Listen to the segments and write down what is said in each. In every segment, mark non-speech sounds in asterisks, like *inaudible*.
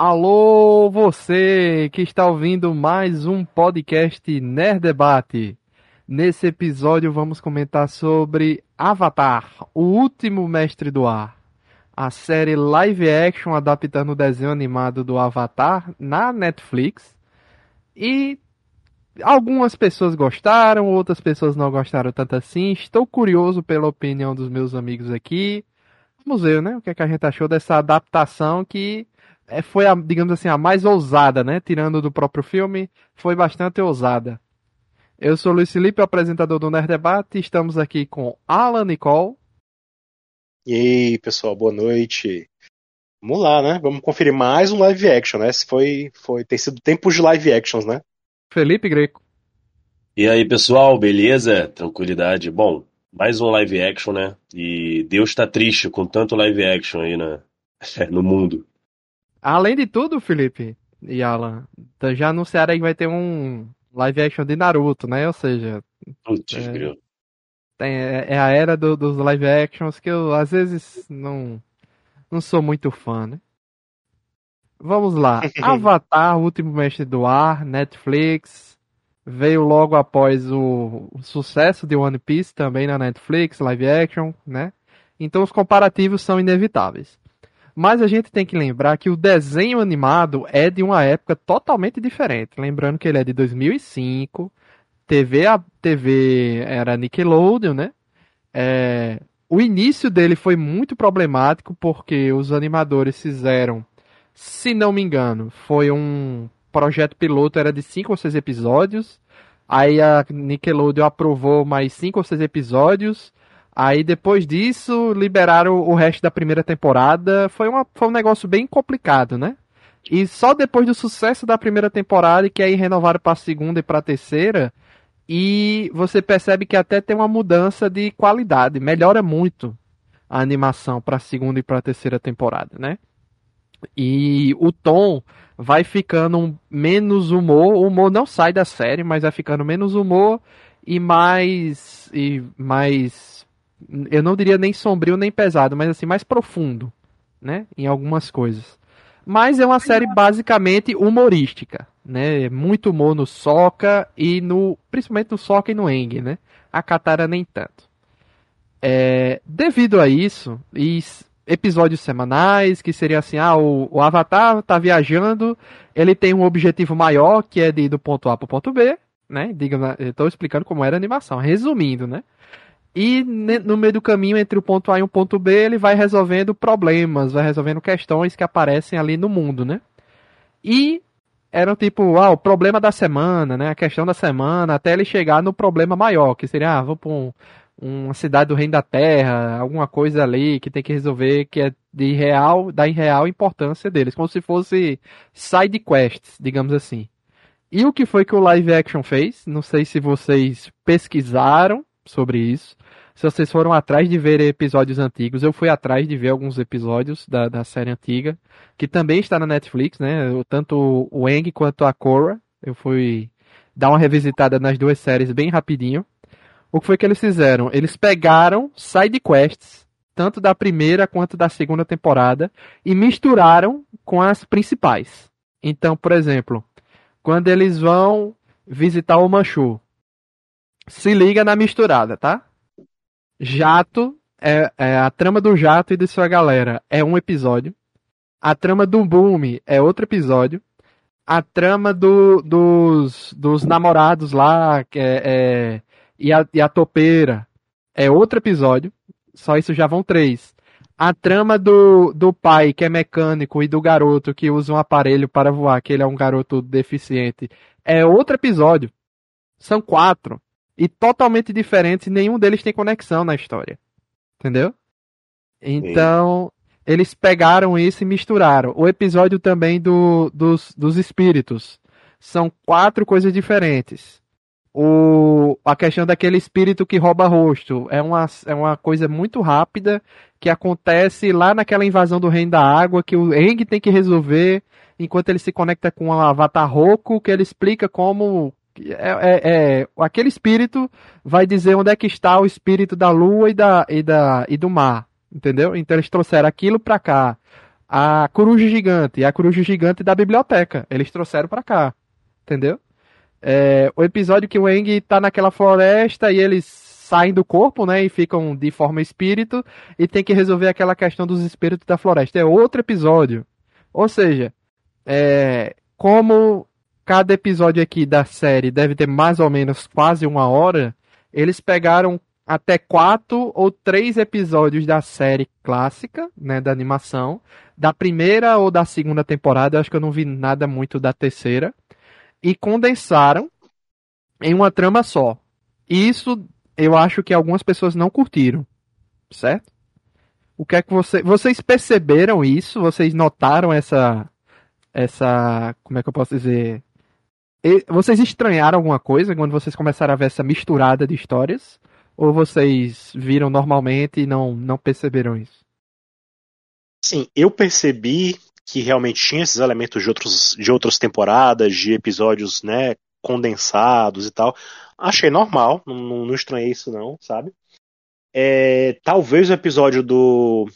Alô, você que está ouvindo mais um podcast Nerd Debate. Nesse episódio vamos comentar sobre Avatar, o último mestre do ar. A série live action adaptando o desenho animado do Avatar na Netflix. E algumas pessoas gostaram, outras pessoas não gostaram tanto assim. Estou curioso pela opinião dos meus amigos aqui. Vamos ver, né? O que, é que a gente achou dessa adaptação que é, foi, a, digamos assim, a mais ousada, né? Tirando do próprio filme, foi bastante ousada. Eu sou Luiz Felipe, apresentador do Nerd Debate, e estamos aqui com Alan Nicole. E aí, pessoal, boa noite. Vamos lá, né? Vamos conferir mais um live action, né? Esse foi, foi, tem sido tempos de live actions, né? Felipe Greco. E aí, pessoal, beleza? Tranquilidade. Bom, mais um live action, né? E Deus tá triste com tanto live action aí na, *laughs* no mundo. Além de tudo, Felipe e Alan, já anunciaram aí que vai ter um live action de Naruto, né? Ou seja. Putz, é, tem, é, é a era do, dos live actions que eu às vezes não, não sou muito fã, né? Vamos lá. *laughs* Avatar, o último mestre do ar, Netflix. Veio logo após o, o, sucesso de One Piece também na Netflix, live action, né? Então os comparativos são inevitáveis. Mas a gente tem que lembrar que o desenho animado é de uma época totalmente diferente. Lembrando que ele é de 2005, TV, a TV era Nickelodeon, né? É, o início dele foi muito problemático porque os animadores fizeram, se não me engano, foi um projeto piloto, era de 5 ou 6 episódios. Aí a Nickelodeon aprovou mais 5 ou 6 episódios. Aí depois disso, liberaram o resto da primeira temporada. Foi, uma, foi um negócio bem complicado, né? E só depois do sucesso da primeira temporada, que aí renovaram para a segunda e para a terceira, e você percebe que até tem uma mudança de qualidade, melhora muito a animação para a segunda e para a terceira temporada, né? E o tom vai ficando menos humor, o humor não sai da série, mas vai ficando menos humor e mais e mais eu não diria nem sombrio nem pesado, mas assim, mais profundo, né? Em algumas coisas. Mas é uma série basicamente humorística, né? Muito humor no Soca e no. Principalmente no Soca e no Eng, né? A Katara nem tanto. É, devido a isso, e episódios semanais, que seria assim, ah, o, o Avatar tá viajando, ele tem um objetivo maior, que é de ir do ponto A pro ponto B, né? Diga, eu tô explicando como era a animação, resumindo, né? E no meio do caminho entre o ponto A e o ponto B, ele vai resolvendo problemas, vai resolvendo questões que aparecem ali no mundo, né? E era tipo, ah, o problema da semana, né? A questão da semana, até ele chegar no problema maior, que seria, ah, vou para um, uma cidade do reino da terra, alguma coisa ali que tem que resolver que é de real, da real importância deles, como se fosse side quests, digamos assim. E o que foi que o live action fez? Não sei se vocês pesquisaram sobre isso. Se vocês foram atrás de ver episódios antigos, eu fui atrás de ver alguns episódios da, da série antiga, que também está na Netflix, né? Tanto o Eng quanto a Korra. Eu fui dar uma revisitada nas duas séries bem rapidinho. O que foi que eles fizeram? Eles pegaram side quests, tanto da primeira quanto da segunda temporada, e misturaram com as principais. Então, por exemplo, quando eles vão visitar o Manchu, se liga na misturada, tá? Jato, é, é, a trama do Jato e de sua galera é um episódio. A trama do Boom é outro episódio. A trama do, dos, dos namorados lá, é, é, e, a, e a topeira é outro episódio. Só isso já vão três. A trama do, do pai, que é mecânico, e do garoto que usa um aparelho para voar, que ele é um garoto deficiente, é outro episódio. São quatro e totalmente diferentes, nenhum deles tem conexão na história. Entendeu? Então, Sim. eles pegaram isso e misturaram. O episódio também do, dos, dos espíritos. São quatro coisas diferentes. O, a questão daquele espírito que rouba rosto é uma, é uma coisa muito rápida que acontece lá naquela invasão do Reino da Água que o Eng tem que resolver enquanto ele se conecta com o Avatar Roku, que ele explica como é, é, é, aquele espírito vai dizer onde é que está o espírito da lua e, da, e, da, e do mar, entendeu? Então eles trouxeram aquilo para cá a coruja gigante, a coruja gigante da biblioteca. Eles trouxeram para cá, entendeu? É, o episódio que o Eng tá naquela floresta e eles saem do corpo, né, e ficam de forma espírito e tem que resolver aquela questão dos espíritos da floresta. É outro episódio. Ou seja, é, como cada episódio aqui da série deve ter mais ou menos quase uma hora, eles pegaram até quatro ou três episódios da série clássica, né, da animação, da primeira ou da segunda temporada, acho que eu não vi nada muito da terceira, e condensaram em uma trama só. E isso eu acho que algumas pessoas não curtiram, certo? O que é que você, vocês perceberam isso? Vocês notaram essa essa, como é que eu posso dizer? Vocês estranharam alguma coisa quando vocês começaram a ver essa misturada de histórias? Ou vocês viram normalmente e não, não perceberam isso? Sim, eu percebi que realmente tinha esses elementos de, outros, de outras temporadas, de episódios, né, condensados e tal. Achei normal, não, não estranhei isso não, sabe? É, talvez o episódio do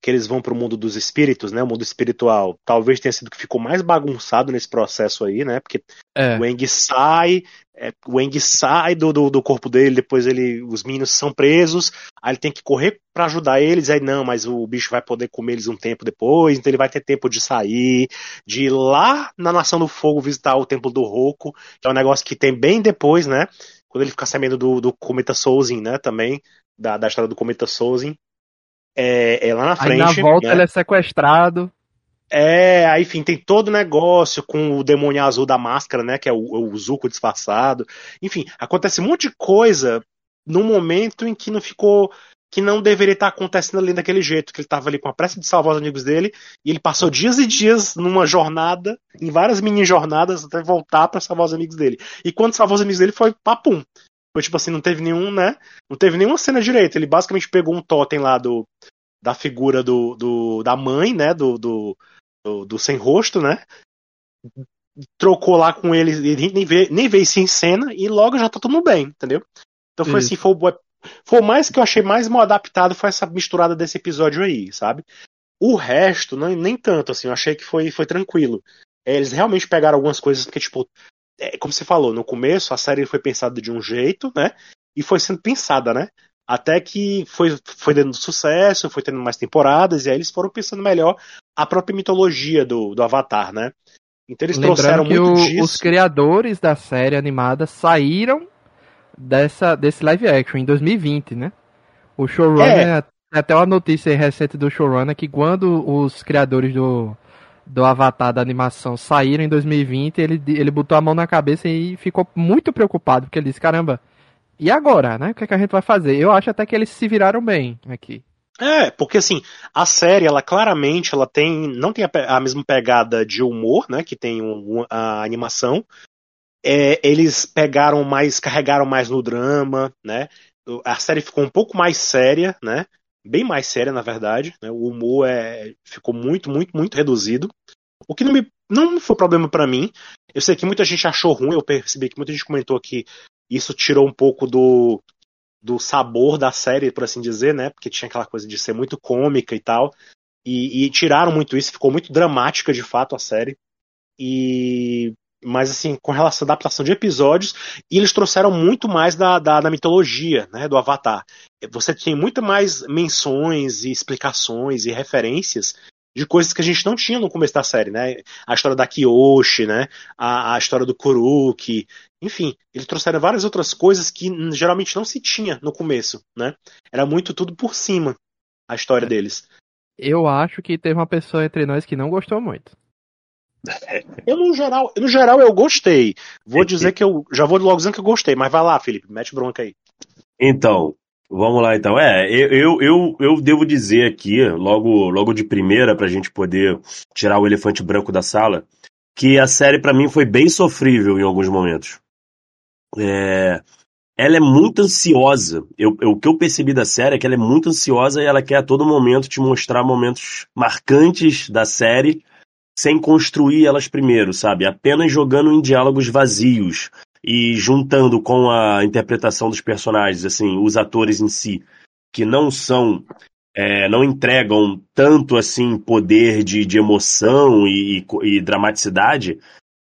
que eles vão para o mundo dos espíritos, né? O mundo espiritual. Talvez tenha sido que ficou mais bagunçado nesse processo aí, né? Porque é. o Eng sai, é, o Eng sai do, do, do, corpo dele, depois ele, os meninos são presos, aí ele tem que correr para ajudar eles, aí não, mas o bicho vai poder comer eles um tempo depois, então ele vai ter tempo de sair, de ir lá na Nação do Fogo visitar o Templo do Roku, que é um negócio que tem bem depois, né? Quando ele fica sabendo do, do Cometa Soulzin, né? Também, da, da história do Cometa Soulzin é, é lá na frente. Aí na volta né? ele é sequestrado. É, aí, enfim, tem todo o negócio com o demônio azul da máscara, né? Que é o, o Zuko disfarçado. Enfim, acontece um monte de coisa no momento em que não ficou. Que não deveria estar acontecendo ali daquele jeito, que ele estava ali com a pressa de salvar os amigos dele, e ele passou dias e dias numa jornada, em várias mini jornadas, até voltar para salvar os amigos dele. E quando salvou os amigos dele, foi papum. Foi tipo assim, não teve nenhum, né? Não teve nenhuma cena direita. Ele basicamente pegou um totem lá do da figura do, do da mãe, né? Do, do, do, do, sem rosto, né? Trocou lá com ele, nem vê, nem vê isso em cena e logo já tá tudo bem, entendeu? Então foi isso. assim, foi, foi mais que eu achei mais mal adaptado foi essa misturada desse episódio aí, sabe? O resto, não, nem tanto, assim, eu achei que foi, foi tranquilo. É, eles realmente pegaram algumas coisas, porque, tipo, é, como você falou, no começo a série foi pensada de um jeito, né? E foi sendo pensada, né? Até que foi, foi dando sucesso, foi tendo mais temporadas, e aí eles foram pensando melhor a própria mitologia do, do Avatar, né? Então eles Lembrando trouxeram que muito o, disso. Os criadores da série animada saíram dessa, desse live action em 2020, né? O showrunner, é. até uma notícia recente do showrunner que quando os criadores do, do Avatar da animação saíram em 2020, ele, ele botou a mão na cabeça e ficou muito preocupado, porque ele disse, caramba, e agora, né? O que, é que a gente vai fazer? Eu acho até que eles se viraram bem aqui. É, porque assim, a série, ela claramente, ela tem, não tem a, a mesma pegada de humor, né, que tem um, a animação. É, eles pegaram mais, carregaram mais no drama, né? A série ficou um pouco mais séria, né? Bem mais séria, na verdade. Né? O humor é, ficou muito, muito, muito reduzido. O que não, me, não foi problema para mim. Eu sei que muita gente achou ruim, eu percebi que muita gente comentou que isso tirou um pouco do, do sabor da série, por assim dizer, né? Porque tinha aquela coisa de ser muito cômica e tal. E, e tiraram muito isso, ficou muito dramática de fato a série. E mas assim, com relação à adaptação de episódios, e eles trouxeram muito mais da, da, da, mitologia, né, do Avatar. Você tem muito mais menções e explicações e referências de coisas que a gente não tinha no começo da série, né? A história da Kyoshi, né? A, a história do Kuruki, enfim, eles trouxeram várias outras coisas que geralmente não se tinha no começo, né? Era muito tudo por cima a história é. deles. Eu acho que teve uma pessoa entre nós que não gostou muito. Eu, no geral, no geral, eu gostei. Vou dizer que eu. Já vou logo dizendo que eu gostei, mas vai lá, Felipe, mete bronca aí. Então, vamos lá então. É, eu, eu, eu devo dizer aqui, logo, logo de primeira, pra gente poder tirar o elefante branco da sala, que a série para mim foi bem sofrível em alguns momentos. É, ela é muito ansiosa. Eu, eu, o que eu percebi da série é que ela é muito ansiosa e ela quer a todo momento te mostrar momentos marcantes da série sem construir elas primeiro, sabe? Apenas jogando em diálogos vazios e juntando com a interpretação dos personagens, assim, os atores em si, que não são é, não entregam tanto assim poder de, de emoção e, e, e dramaticidade,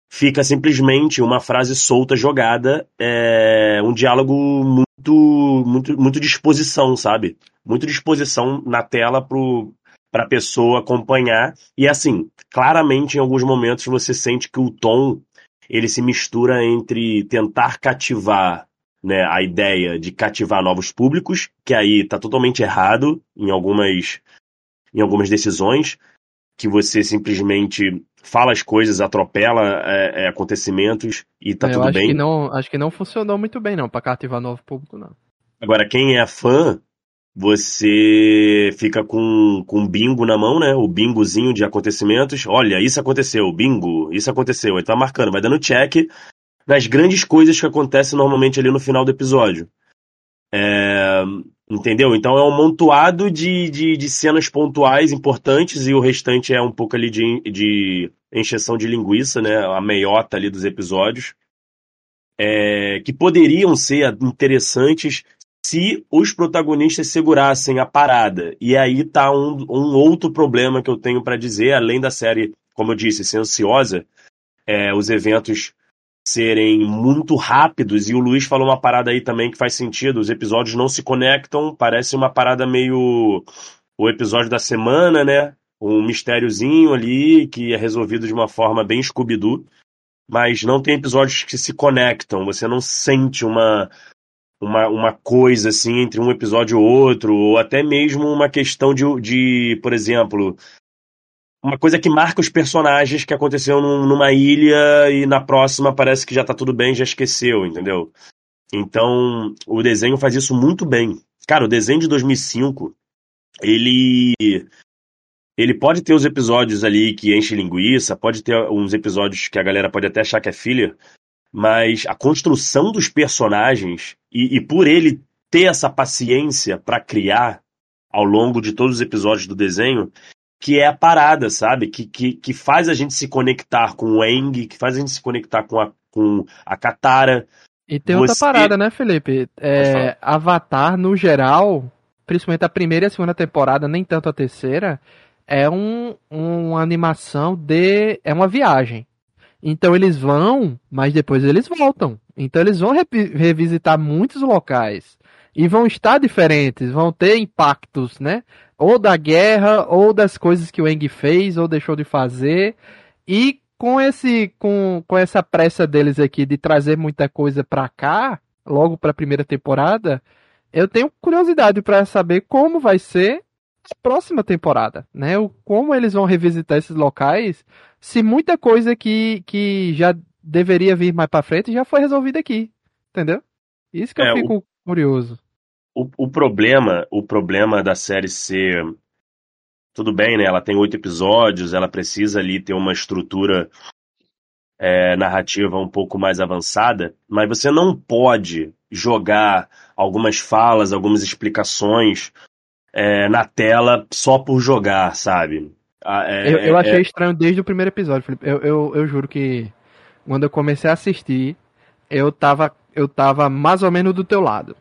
fica simplesmente uma frase solta jogada, é, um diálogo muito, muito, muito disposição, sabe? Muito disposição na tela pro, para a pessoa acompanhar. E assim, claramente em alguns momentos você sente que o tom ele se mistura entre tentar cativar né, a ideia de cativar novos públicos, que aí está totalmente errado em algumas, em algumas decisões, que você simplesmente fala as coisas, atropela é, é, acontecimentos e tá Eu tudo acho bem. Que não, acho que não funcionou muito bem, não, pra cativar novo público, não. Agora, quem é fã, você fica com, com bingo na mão, né? O bingozinho de acontecimentos. Olha, isso aconteceu, bingo, isso aconteceu. Ele tá marcando, vai dando check nas grandes coisas que acontecem normalmente ali no final do episódio. É, entendeu? Então é um montuado de, de, de, cenas pontuais importantes e o restante é um pouco ali de, de encheção de linguiça, né? A meiota ali dos episódios. É, que poderiam ser interessantes se os protagonistas segurassem a parada. E aí tá um, um outro problema que eu tenho para dizer, além da série, como eu disse, ser ansiosa, é, os eventos serem muito rápidos, e o Luiz falou uma parada aí também que faz sentido, os episódios não se conectam, parece uma parada meio o episódio da semana, né? Um mistériozinho ali que é resolvido de uma forma bem scooby mas não tem episódios que se conectam, você não sente uma uma, uma coisa assim entre um episódio e outro, ou até mesmo uma questão de, de por exemplo, uma coisa que marca os personagens que aconteceu num, numa ilha e na próxima parece que já tá tudo bem, já esqueceu, entendeu? Então, o desenho faz isso muito bem. Cara, o desenho de 2005, ele ele pode ter os episódios ali que enche linguiça, pode ter uns episódios que a galera pode até achar que é filler, mas a construção dos personagens e, e por ele ter essa paciência para criar ao longo de todos os episódios do desenho, que é a parada, sabe? Que, que, que faz a gente se conectar com o Eng, que faz a gente se conectar com a, com a Katara. E tem outra parada, né, Felipe? É, Avatar, no geral, principalmente a primeira e a segunda temporada, nem tanto a terceira, é um, uma animação de. é uma viagem. Então eles vão, mas depois eles voltam. Então eles vão re revisitar muitos locais. E vão estar diferentes, vão ter impactos, né? ou da guerra, ou das coisas que o Eng fez ou deixou de fazer. E com esse com, com essa pressa deles aqui de trazer muita coisa para cá, logo para a primeira temporada, eu tenho curiosidade para saber como vai ser a próxima temporada, né? O, como eles vão revisitar esses locais, se muita coisa que, que já deveria vir mais para frente já foi resolvida aqui, entendeu? Isso que é, eu fico o... curioso o, o problema, o problema da série ser tudo bem, né? Ela tem oito episódios, ela precisa ali ter uma estrutura é, narrativa um pouco mais avançada, mas você não pode jogar algumas falas, algumas explicações é, na tela só por jogar, sabe? É, eu, eu, achei é estranho desde o primeiro episódio, Felipe. Eu, eu, eu juro que quando eu comecei a assistir, eu tava, eu tava mais ou menos do teu lado.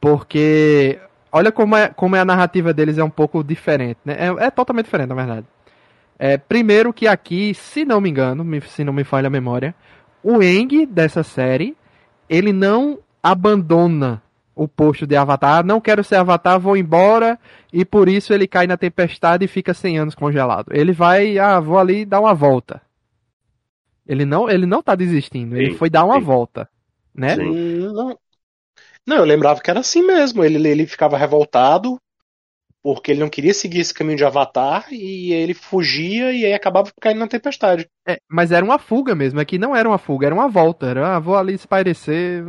Porque olha como é, como é a narrativa deles é um pouco diferente, né? É, é totalmente diferente, na verdade. É, primeiro que aqui, se não me engano, se não me falha a memória, o Eng dessa série, ele não abandona o posto de Avatar. Não quero ser Avatar, vou embora. E por isso ele cai na tempestade e fica 100 anos congelado. Ele vai, ah, vou ali dar uma volta. Ele não, ele não tá desistindo, sim, ele foi dar uma sim. volta, né? Sim. Não, não, eu lembrava que era assim mesmo. Ele, ele ficava revoltado porque ele não queria seguir esse caminho de Avatar e ele fugia e aí acabava caindo na tempestade. É, mas era uma fuga mesmo. Aqui não era uma fuga, era uma volta. Era, ah, vou ali espairecer,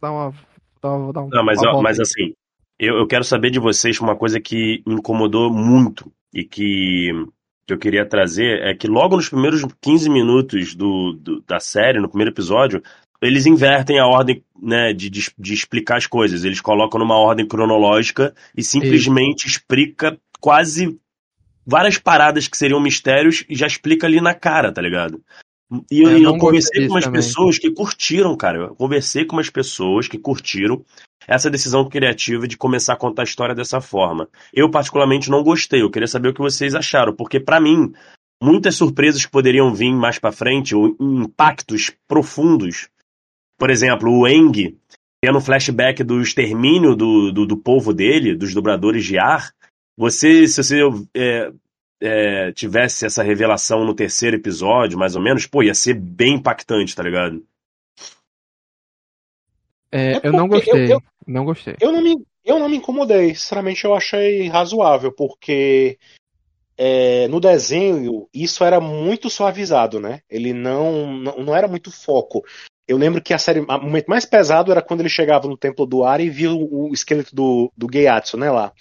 dar uma. Dar, dar um, não, mas, mas assim, eu, eu quero saber de vocês uma coisa que me incomodou muito e que, que eu queria trazer é que logo nos primeiros 15 minutos do, do da série, no primeiro episódio, eles invertem a ordem né, de, de, de, explicar as coisas. Eles colocam numa ordem cronológica e simplesmente Isso. explica quase várias paradas que seriam mistérios e já explica ali na cara, tá ligado? E eu, É, eu eu conversei com umas também. pessoas que curtiram, cara. Eu conversei com umas pessoas que curtiram essa decisão criativa de começar a contar a história dessa forma. Eu, particularmente, não gostei. Eu queria saber o que vocês acharam, porque, pra mim, muitas surpresas que poderiam vir mais pra frente, ou impactos profundos. Por exemplo, o Eng tendo um flashback do extermínio do, do, do povo dele, dos dobradores de ar. Você, se você é, é, tivesse essa revelação no terceiro episódio, mais ou menos, pô, ia ser bem impactante, tá ligado? É, É eu não gostei. eu- eu- Não gostei. Eu não me, eu não me incomodei, sinceramente eu achei razoável, porque é, no desenho isso era muito suavizado, né? Ele não, não, não era muito foco. Eu lembro que a série, o momento mais pesado era quando ele chegava no Templo do Ar e viu o, o esqueleto do, do Geiatsu, né, lá.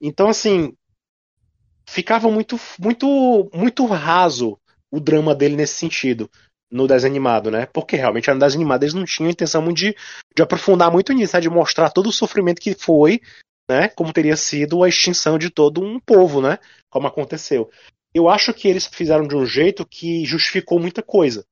Então, assim, ficava muito, muito, muito raso o drama dele nesse sentido, no desenho animado, né? Porque realmente no desenho animado eles não tinham intenção de, de aprofundar muito nisso, né? De mostrar todo o sofrimento que foi, né? Como teria sido a extinção de todo um povo, né? Como aconteceu. Eu acho que eles fizeram de um jeito que justificou muita coisa.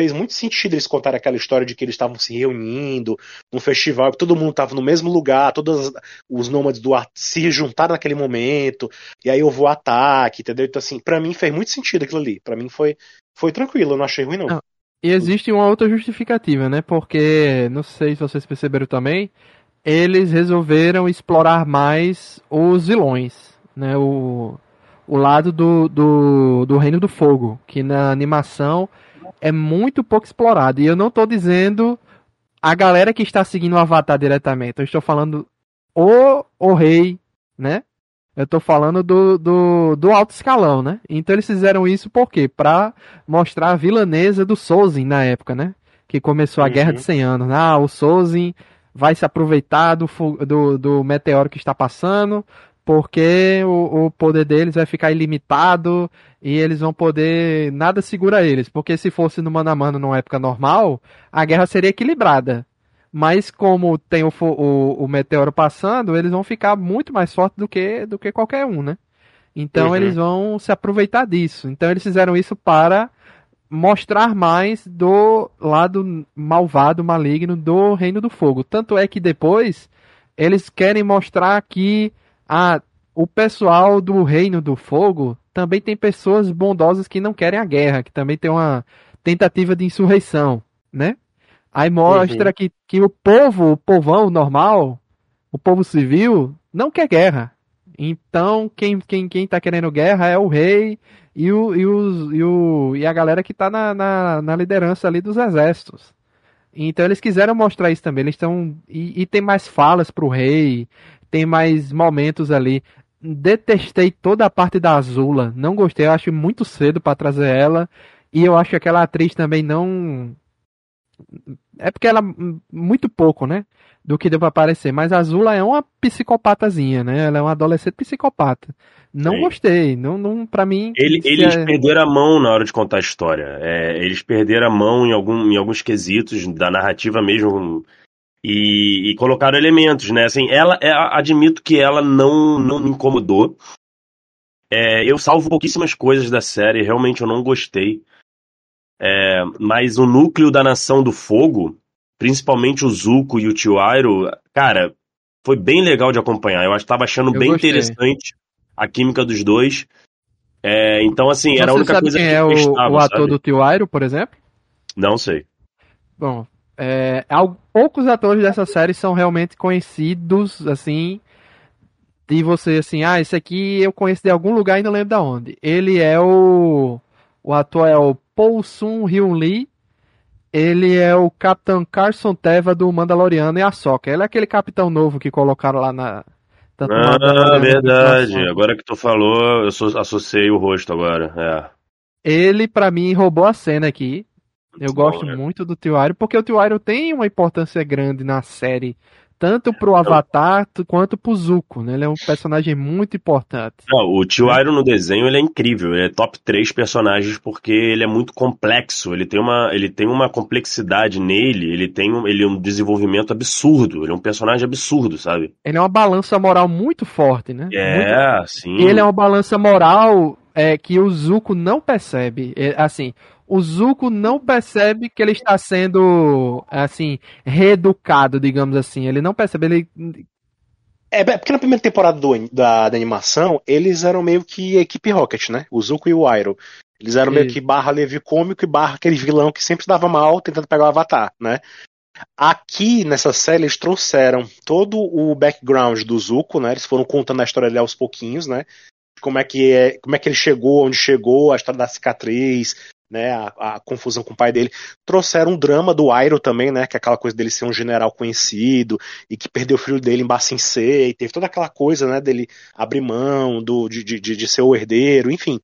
Fez muito sentido eles contarem aquela história de que eles estavam se reunindo num festival, que todo mundo estava no mesmo lugar, todos os nômades do ar se juntaram naquele momento, e aí houve o ataque, entendeu? Então, assim, pra mim fez muito sentido aquilo ali. Pra mim foi, foi tranquilo, eu não achei ruim, não. Não. E existe uma outra justificativa, né? Porque, não sei se vocês perceberam também, eles resolveram explorar mais os vilões, né? O, o lado do, do, do Reino do Fogo, que na animação é muito pouco explorado. E eu não tô dizendo a galera que está seguindo o Avatar diretamente, eu estou falando o, o rei, né? Eu tô falando do, do, do alto escalão, né? Então eles fizeram isso por quê? Pra mostrar a vilanesa do Sozin na época, né? Que começou a Uhum. Guerra de 100 Anos. Ah, o Sozin vai se aproveitar do, do, do meteoro que está passando, porque o, o poder deles vai ficar ilimitado e eles vão poder. Nada segura eles. Porque se fosse no mano a mano numa época normal, a guerra seria equilibrada. Mas como tem o, o, o meteoro passando, eles vão ficar muito mais fortes do que, do que qualquer um, né? Então Uhum. eles vão se aproveitar disso. Então eles fizeram isso para mostrar mais do lado malvado, maligno do Reino do Fogo. Tanto é que depois eles querem mostrar que ah, o pessoal do Reino do Fogo também tem pessoas bondosas que não querem a guerra, que também tem uma tentativa de insurreição, né? Aí mostra que, que o povo, o povão normal, o povo civil, não quer guerra. Então, quem, quem, quem tá querendo guerra é o rei e, o, e, os, e, o, e a galera que tá na, na, na liderança ali dos exércitos. Então eles quiseram mostrar isso também. Eles estão. E, e tem mais falas pro rei, tem mais momentos ali. Detestei toda a parte da Azula. Não gostei, eu acho muito cedo pra trazer ela. E eu acho que aquela atriz também não. É porque ela. Muito pouco, né? Do que deu pra aparecer. Mas a Azula é uma psicopatazinha, né? Ela é uma adolescente psicopata. Não Sim. gostei. Não, não, pra mim. Ele- eles é- perderam a mão na hora de contar a história. É, eles perderam a mão em, algum, em alguns quesitos da narrativa mesmo. E, e colocaram elementos, né? Assim, ela, é, admito que ela não, não me incomodou. É, eu salvo pouquíssimas coisas da série, realmente eu não gostei. É, mas o núcleo da Nação do Fogo, principalmente o Zuko e o Tio Airo, cara, foi bem legal de acompanhar. Eu estava achando Eu bem gostei. interessante a química dos dois. É, então, assim, era a Você única sabe coisa quem que é eu o, testava, o ator sabe? do Tio Airo, por exemplo? Não sei. Bom, é, poucos atores dessa série são realmente conhecidos, assim, de você, assim, ah, esse aqui eu conheço de algum lugar e não lembro da onde. Ele é o, o ator é o Paul Sun Hyun Lee, ele é o Capitão Carson Teva do Mandaloriano e a Soca. Ele é aquele capitão novo que colocaram lá na... tanto Ah, verdade. Agora que tu falou, eu so- associei o rosto agora. É. Ele, pra mim, roubou a cena aqui. Eu Muito bom, gosto né? muito do Tio porque o Tio tem uma importância grande na série, tanto pro Avatar t- quanto pro Zuko, né? Ele é um personagem muito importante. Não, o Tio. Iron no desenho ele é incrível, ele é top 3 personagens porque ele é muito complexo, ele tem uma, ele tem uma complexidade nele, ele tem um, ele é um desenvolvimento absurdo, ele é um personagem absurdo, sabe? Ele é uma balança moral muito forte, né? Muito- É, sim. E ele é uma balança moral é que o Zuko não percebe. É, assim, o Zuko não percebe que ele está sendo, assim, reeducado, digamos assim. Ele não percebe, ele... É, porque na primeira temporada do, da, da, animação, eles eram meio que equipe Rocket, né? O Zuko e o Iroh. Eles eram meio que barra leve cômico e barra aquele vilão que sempre dava mal tentando pegar o Avatar, né? Aqui nessa série eles trouxeram todo o background do Zuko, né? Eles foram contando a história dele aos pouquinhos, né? Como é que é, como é que ele chegou, onde chegou, a história da cicatriz, né, a, a, confusão com o pai dele. Trouxeram um drama do Iroh também, né, que é aquela coisa dele ser um general conhecido e que perdeu o filho dele em Bassin C, e teve toda aquela coisa, né, dele abrir mão do, de, de, de ser o herdeiro, enfim.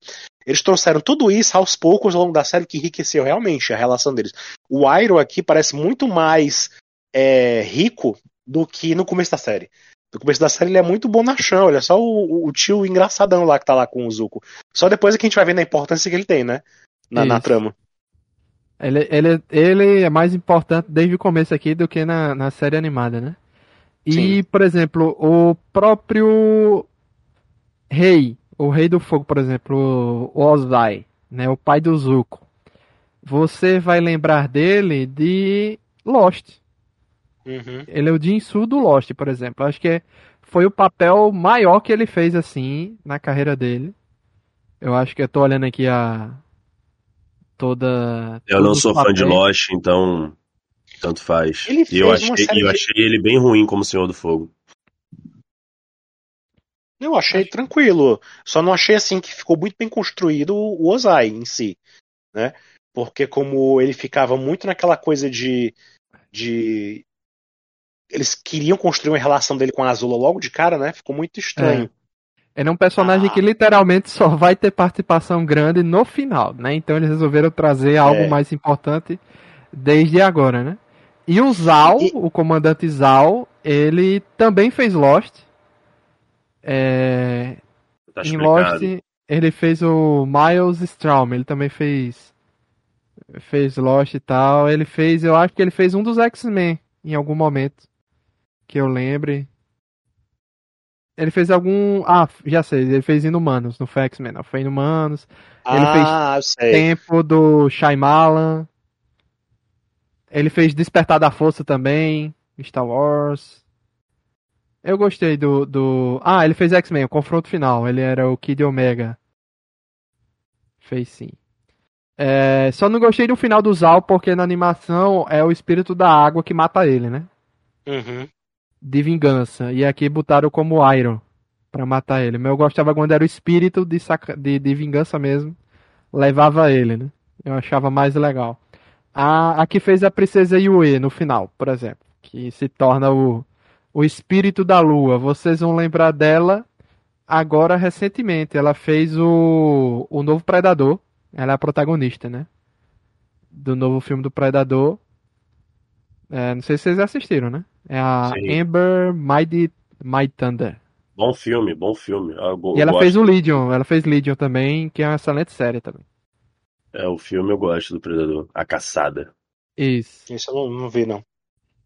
Eles trouxeram tudo isso aos poucos ao longo da série que enriqueceu realmente a relação deles. O Iroh aqui parece muito mais é, rico do que no começo da série. No começo da série ele é muito bonachão, olha só o, o, tio engraçadão lá que tá lá com o Zuko. Só depois é que a gente vai vendo a importância que ele tem, né? Na, na trama. Ele, ele, ele é mais importante desde o começo aqui do que na, na série animada, né? E, Sim. por exemplo, o próprio rei, o rei do fogo, por exemplo, o Ozai, né, o pai do Zuko. Você vai lembrar dele de Lost. Uhum. Ele é o Jinsu do Lost, por exemplo. Acho que foi o papel maior que ele fez assim na carreira dele. Eu acho que eu tô olhando aqui a, toda. Eu não sou fã de Lost, então tanto faz. e eu achei, eu achei ele bem ruim como Senhor do Fogo. Eu achei tranquilo. Só não achei assim que ficou muito bem construído o Ozai em si, né? Porque como ele ficava muito naquela coisa de de eles queriam construir uma relação dele com a Azula logo de cara, né? Ficou muito estranho. É. Ele é um personagem ah. que literalmente só vai ter participação grande no final, né? Então eles resolveram trazer algo é. mais importante desde agora, né? E o Zal, e... o comandante Zal, ele também fez Lost. É... Tá em Lost, ele fez o Miles Straum, ele também fez fez Lost e tal. Ele fez, eu acho que ele fez um dos X-Men em algum momento que eu lembre. Ele fez algum. Ah, já sei, ele fez Inumanos, no X-Men, foi Inumanos. Ele ah, fez sei. Tempo do Shyamalan. Ele fez Despertar da Força também, Star Wars. Eu gostei do. do... Ah, ele fez X-Men, o confronto final. Ele era o Kid Omega. Fez sim. É, só não gostei do final do Zal, porque na animação é o espírito da água que mata ele, né? Uhum de vingança. E aqui botaram como Iron para matar ele. Mas eu gostava quando era o espírito de, saca... de, de vingança mesmo. Levava ele, né? Eu achava mais legal. A, a que fez a princesa Yue no final, por exemplo. Que se torna o, o espírito da lua. Vocês vão lembrar dela agora recentemente. Ela fez o, o novo Predador. Ela é a protagonista, né? Do novo filme do Predador. É, não sei se vocês assistiram, né? É a Sim. Amber Mighty, Mighty Thunder. Bom filme, bom filme. e ela fez o Legion, ela fez Legion também, que é uma excelente série também. É, o filme eu gosto do Predador. A Caçada. Isso. Isso eu não, não vi, não.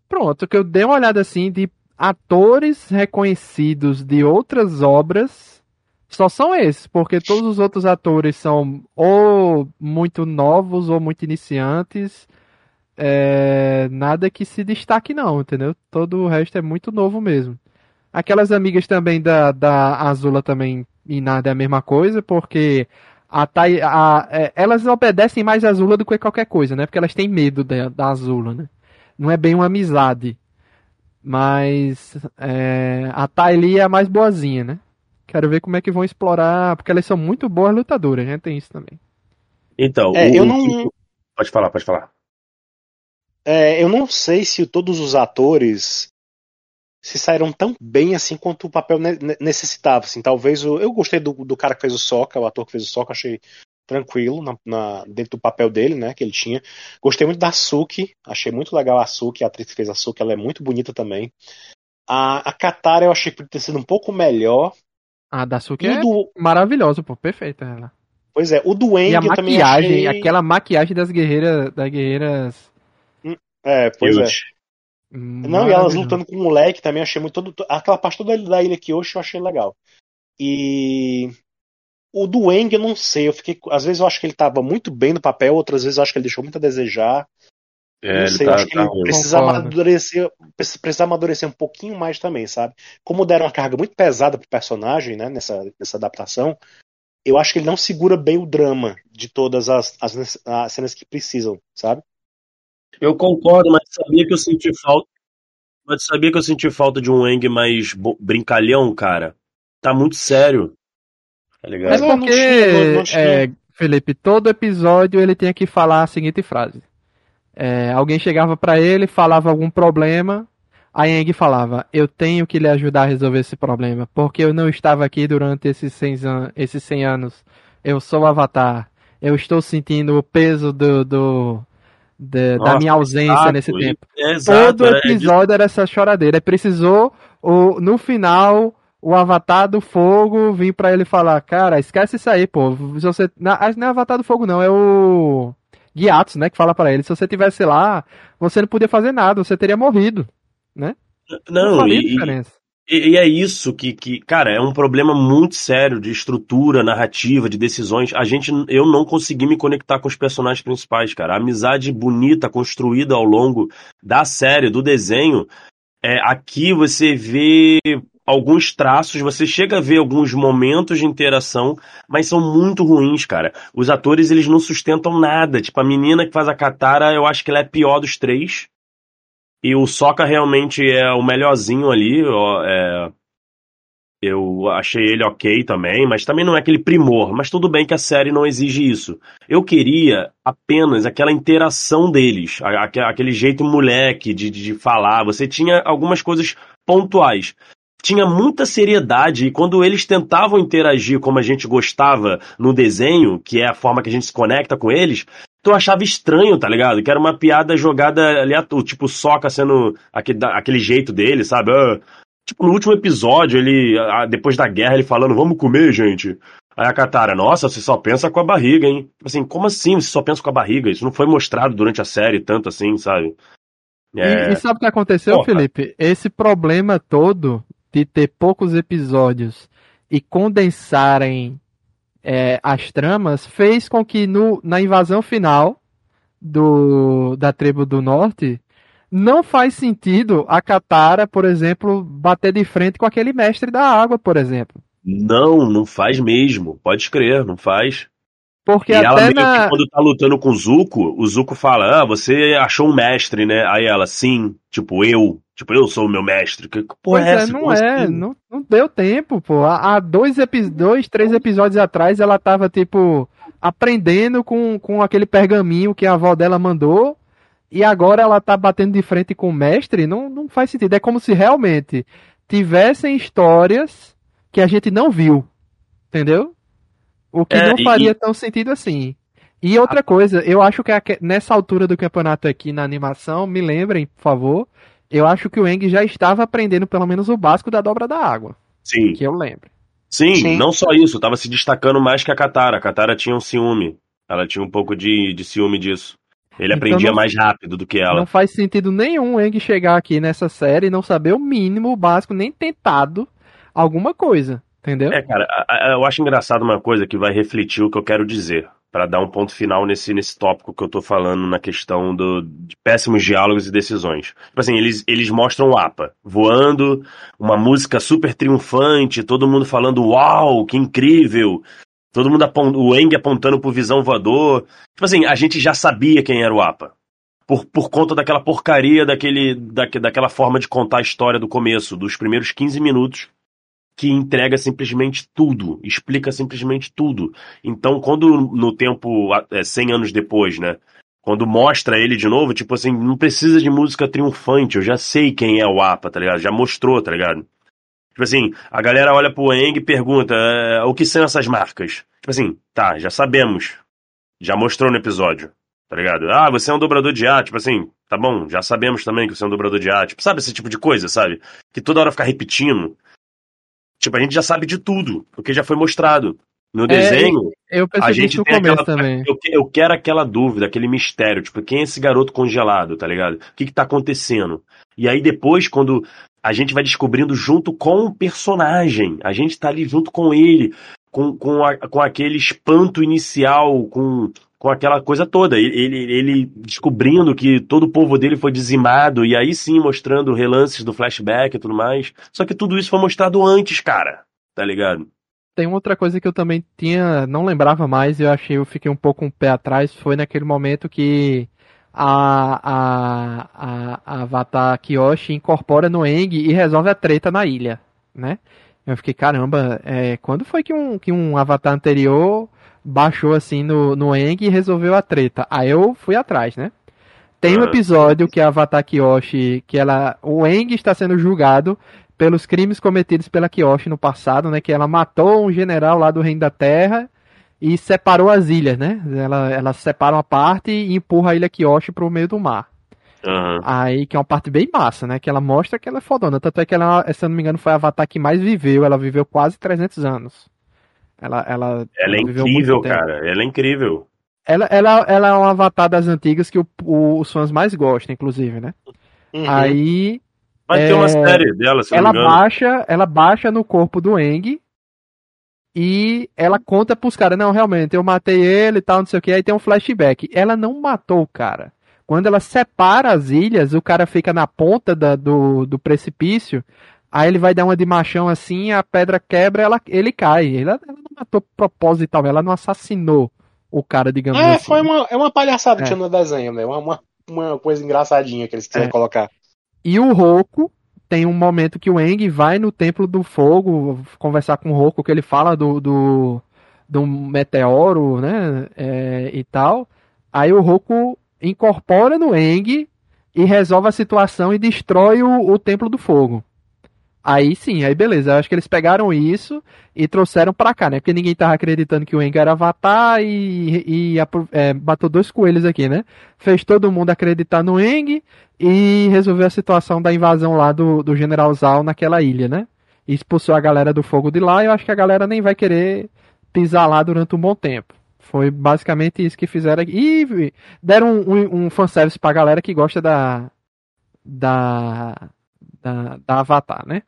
Pronto, que eu dei uma olhada assim de atores reconhecidos de outras obras. Só são esses, porque todos os outros atores são ou muito novos ou muito iniciantes é, nada que se destaque não, entendeu? Todo o resto é muito novo mesmo. Aquelas amigas também da, da Azula também e nada é a mesma coisa, porque a, Thay, a, é, elas obedecem mais a Azula do que qualquer coisa, né? Porque elas têm medo da, da Azula, né? Não é bem uma amizade. Mas é, a Thaili é a mais boazinha, né? Quero ver como é que vão explorar, porque elas são muito boas lutadoras, né? Tem isso também. Então, é, o, eu não. Pode falar, pode falar. É, eu não sei se todos os atores se saíram tão bem assim quanto o papel necessitava. Assim, talvez o, eu gostei do, do cara que fez o Soca, o ator que fez o Soca, achei tranquilo na, na, dentro do papel dele, né, que ele tinha. Gostei muito da Suki, achei muito legal a Suki, a atriz que fez a Suki, ela é muito bonita também. A, a Katara eu achei que podia ter sido um pouco melhor. A da Suki é do... maravilhosa, pô, perfeita ela. Pois é, o do Eng e a maquiagem, achei... aquela maquiagem das guerreiras, das guerreiras é, pois é. Não, e elas lutando com o moleque também achei muito. Todo, aquela parte toda da ilha que hoje eu achei legal. E. O do Eng eu não sei. Eu fiquei, às vezes eu acho que ele tava muito bem no papel, outras vezes eu acho que ele deixou muito a desejar. É, não sei, tá, eu acho que tá ele precisa amadurecer, precisa amadurecer um pouquinho mais também, sabe? Como deram uma carga muito pesada pro personagem, né, nessa, nessa adaptação, eu acho que ele não segura bem o drama de todas as, as, as cenas que precisam, sabe? Eu concordo, mas sabia que eu senti falta. Mas sabia que eu senti falta de um Eng mais bo- brincalhão, cara? Tá muito sério. Tá É ligado? não porque, é, Felipe, todo episódio ele tinha que falar a seguinte frase. É, alguém chegava pra ele, falava algum problema, a Yang falava, eu tenho que lhe ajudar a resolver esse problema, porque eu não estava aqui durante esses 100, an esses 100 anos. Eu sou o Avatar. Eu estou sentindo o peso do, do- de- da Nossa, minha ausência Exato, nesse tempo. É, exato. Todo é- é episódio era essa choradeira. Precisou, o, no final, o Avatar do Fogo vir pra ele falar: Cara, esquece isso aí, pô. Se você, acho que não é Avatar do Fogo, não. É o Gyatso, né? Que fala pra ele: Se você tivesse lá, você não podia fazer nada, você teria morrido. Não, Não, e, e- diferença. E, é isso que, que, cara, é um problema muito sério de estrutura, narrativa, de decisões. A gente, eu não consegui me conectar com os personagens principais, cara. A amizade bonita, construída ao longo da série, do desenho, é, aqui você vê alguns traços, você chega a ver alguns momentos de interação, mas são muito ruins, cara. Os atores, eles não sustentam nada. Tipo, a menina que faz a Katara, eu acho que ela é a pior dos três. E o Sokka realmente é o melhorzinho ali. é, eu achei ele ok também, mas também não é aquele primor. Mas tudo bem que a série não exige isso. Eu queria apenas aquela interação deles, aquele jeito moleque de, de falar. Você tinha algumas coisas pontuais. Tinha muita seriedade e quando eles tentavam interagir como a gente gostava no desenho, que é a forma que a gente se conecta com eles, tu achava estranho, tá ligado? Que era uma piada jogada aleatória, tipo Soca sendo aquele, aquele jeito dele, sabe? Ah, tipo, no último episódio, ele, depois da guerra, ele falando, vamos comer, gente. Aí a Katara, nossa, você só pensa com a barriga, hein? Assim, como assim você só pensa com a barriga? Isso não foi mostrado durante a série tanto assim, sabe? É, E, e sabe o que aconteceu, Porra. Felipe? Esse problema todo de ter poucos episódios e condensarem é, as tramas fez com que no, na invasão final do, da tribo do norte não faz sentido a Katara, por exemplo, bater de frente com aquele mestre da água, por exemplo. Não, não faz mesmo. Pode crer, não faz. Porque e ela até meio que na. quando tá lutando com o Zuko, o Zuko fala, ah, você achou um mestre, né? Aí ela, sim, tipo, eu. Tipo, eu sou o meu mestre. Que que porra Pois é é, essa? não Como é, assim? não, não deu tempo, pô. Há, dois, dois, três episódios atrás ela tava, tipo, aprendendo com, com aquele pergaminho que a avó dela mandou, e agora ela tá batendo de frente com o mestre, não, não faz sentido. É como se realmente tivessem histórias que a gente não viu, entendeu? O que É, não e- faria tão sentido assim. E outra coisa, eu acho que nessa altura do campeonato aqui na animação, me lembrem, por favor, eu acho que o Eng já estava aprendendo pelo menos o básico da dobra da água, Sim, que eu lembro. sim, Sim. não só isso, tava se destacando mais que a Katara. A Katara tinha um ciúme. Ela tinha um pouco de, de ciúme disso. Ele Então aprendia não- mais rápido do que ela. Não faz sentido nenhum o Eng chegar aqui nessa série e não saber o mínimo, o básico, nem tentado alguma coisa, entendeu? É, cara, eu acho engraçado uma coisa que vai refletir o que eu quero dizer, Pra dar um ponto final nesse, nesse tópico que eu tô falando na questão do, de péssimos diálogos e decisões. Tipo assim, eles, eles mostram o APA voando, uma música super triunfante, todo mundo falando, uau, que incrível! Todo mundo o Eng apontando pro visão voador. Tipo assim, a gente já sabia quem era o APA. Por, por conta daquela porcaria, daquele, daque- daquela forma de contar a história do começo, dos primeiros 15 minutos, que entrega simplesmente tudo, explica simplesmente tudo. Então, quando no tempo, é, 100 anos depois, né? Quando mostra ele de novo, tipo assim, não precisa de música triunfante, eu já sei quem é o APA, tá ligado? Já mostrou, tá ligado? Tipo assim, a galera olha pro Eng e pergunta, é, o que são essas marcas? Tipo assim, tá, já sabemos. Já mostrou no episódio, tá ligado? Ah, você é um dobrador de ar, tipo assim, tá bom, já sabemos também que você é um dobrador de ar. Tipo, sabe esse tipo de coisa, sabe? Que toda hora fica repetindo. Tipo, a gente já sabe de tudo, porque já foi mostrado. No desenho, Eu a percebi gente tem aquela. também. Eu, eu quero aquela dúvida, aquele mistério. Tipo, quem é esse garoto congelado, tá ligado? O que que tá acontecendo? E aí depois, quando a gente vai descobrindo junto com o personagem, a gente tá ali junto com ele, com, com, a, com aquele espanto inicial, com, com aquela coisa toda. Ele, ele descobrindo que todo o povo dele foi dizimado, e aí sim mostrando relances do flashback e tudo mais. Só que tudo isso foi mostrado antes, cara. Tá ligado? Tem outra coisa que eu também tinha, não lembrava mais, eu achei, eu fiquei um pouco um pé atrás, foi naquele momento que a, a, a, a Avatar Kyoshi incorpora no Eng e resolve a treta na ilha, né? Eu fiquei, caramba, é, quando foi que um, que um Avatar anterior baixou assim no, no Eng e resolveu a treta? Aí eu fui atrás, né? Tem um episódio que a Avatar Kyoshi, que ela, o Eng está sendo julgado pelos crimes cometidos pela Kyoshi no passado, né? Que ela matou um general lá do Reino da Terra e separou as ilhas, né? Ela, elas separam a parte e empurra a ilha Kyoshi pro meio do mar. Uhum. Aí, que é uma parte bem massa, né? Que ela mostra que ela é fodona. Tanto é que ela, se eu não me engano, foi a Avatar que mais viveu. Ela viveu quase 300 anos. Ela, ela, ela é incrível, cara. Ela é incrível. Ela, ela, ela é um avatar das antigas que o, o, os fãs mais gostam, inclusive, né? Uhum. Aí. Vai é, ter uma série dela, se ela não me engano. baixa, ela baixa no corpo do Eng e ela conta pros caras, não, realmente, eu matei ele e tal, não sei o que, aí tem um flashback. Ela não matou o cara. Quando ela separa as ilhas, o cara fica na ponta da, do, do precipício, aí ele vai dar uma de machão assim, a pedra quebra, ela, ele cai. Ela, ela não matou proposital, ela não assassinou o cara, digamos É, assim. foi uma, é uma palhaçada É. que tinha no desenho, né? Uma, uma, uma coisa engraçadinha que eles quiseram É. colocar. E o Roku tem um momento que o Eng vai no Templo do Fogo conversar com o Roku, que ele fala do, do, do meteoro, né? é, e tal. Aí o Roku incorpora no Eng e resolve a situação e destrói o, o Templo do Fogo. Aí sim, aí beleza. Eu acho que eles pegaram isso e trouxeram pra cá, né? Porque ninguém tava acreditando que o Eng era Avatar e, e é, matou dois coelhos aqui, né? Fez todo mundo acreditar no Eng e resolveu a situação da invasão lá do, do General Zal naquela ilha, né? E expulsou a galera do fogo de lá e eu acho que a galera nem vai querer pisar lá durante um bom tempo. Foi basicamente isso que fizeram aqui. E deram um, um, um fanservice pra galera que gosta da, da, da, da Avatar, né?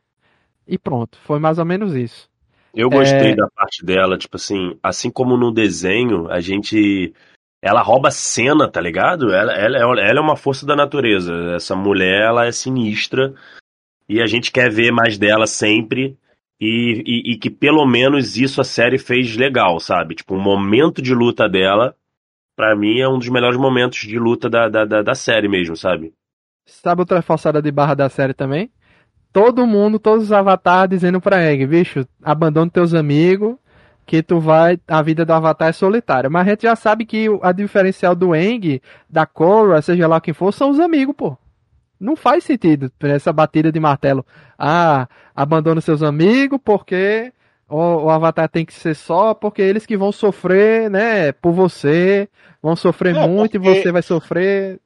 E pronto, foi mais ou menos isso. Eu gostei É. da parte dela, tipo assim, assim como no desenho, a gente. Ela rouba cena, tá ligado? Ela, ela, ela é uma força da natureza. Essa mulher, ela é sinistra. E a gente quer ver mais dela sempre. E, e, e que pelo menos isso a série fez legal, sabe? Tipo, o momento de luta dela, pra mim, é um dos melhores momentos de luta da, da, da, da série mesmo, sabe? Sabe outra forçada de barra da série também? Todo mundo, todos os avatares dizendo pra Egg, bicho, abandona teus amigos, que tu vai. A vida do avatar é solitária. Mas a gente já sabe que a diferencial do Eng, da Korra, seja lá quem for, são os amigos, pô. Não faz sentido essa batida de martelo. Ah, abandona seus amigos porque o, o avatar tem que ser só porque eles que vão sofrer, né, por você, vão sofrer É, muito e porque- você vai sofrer.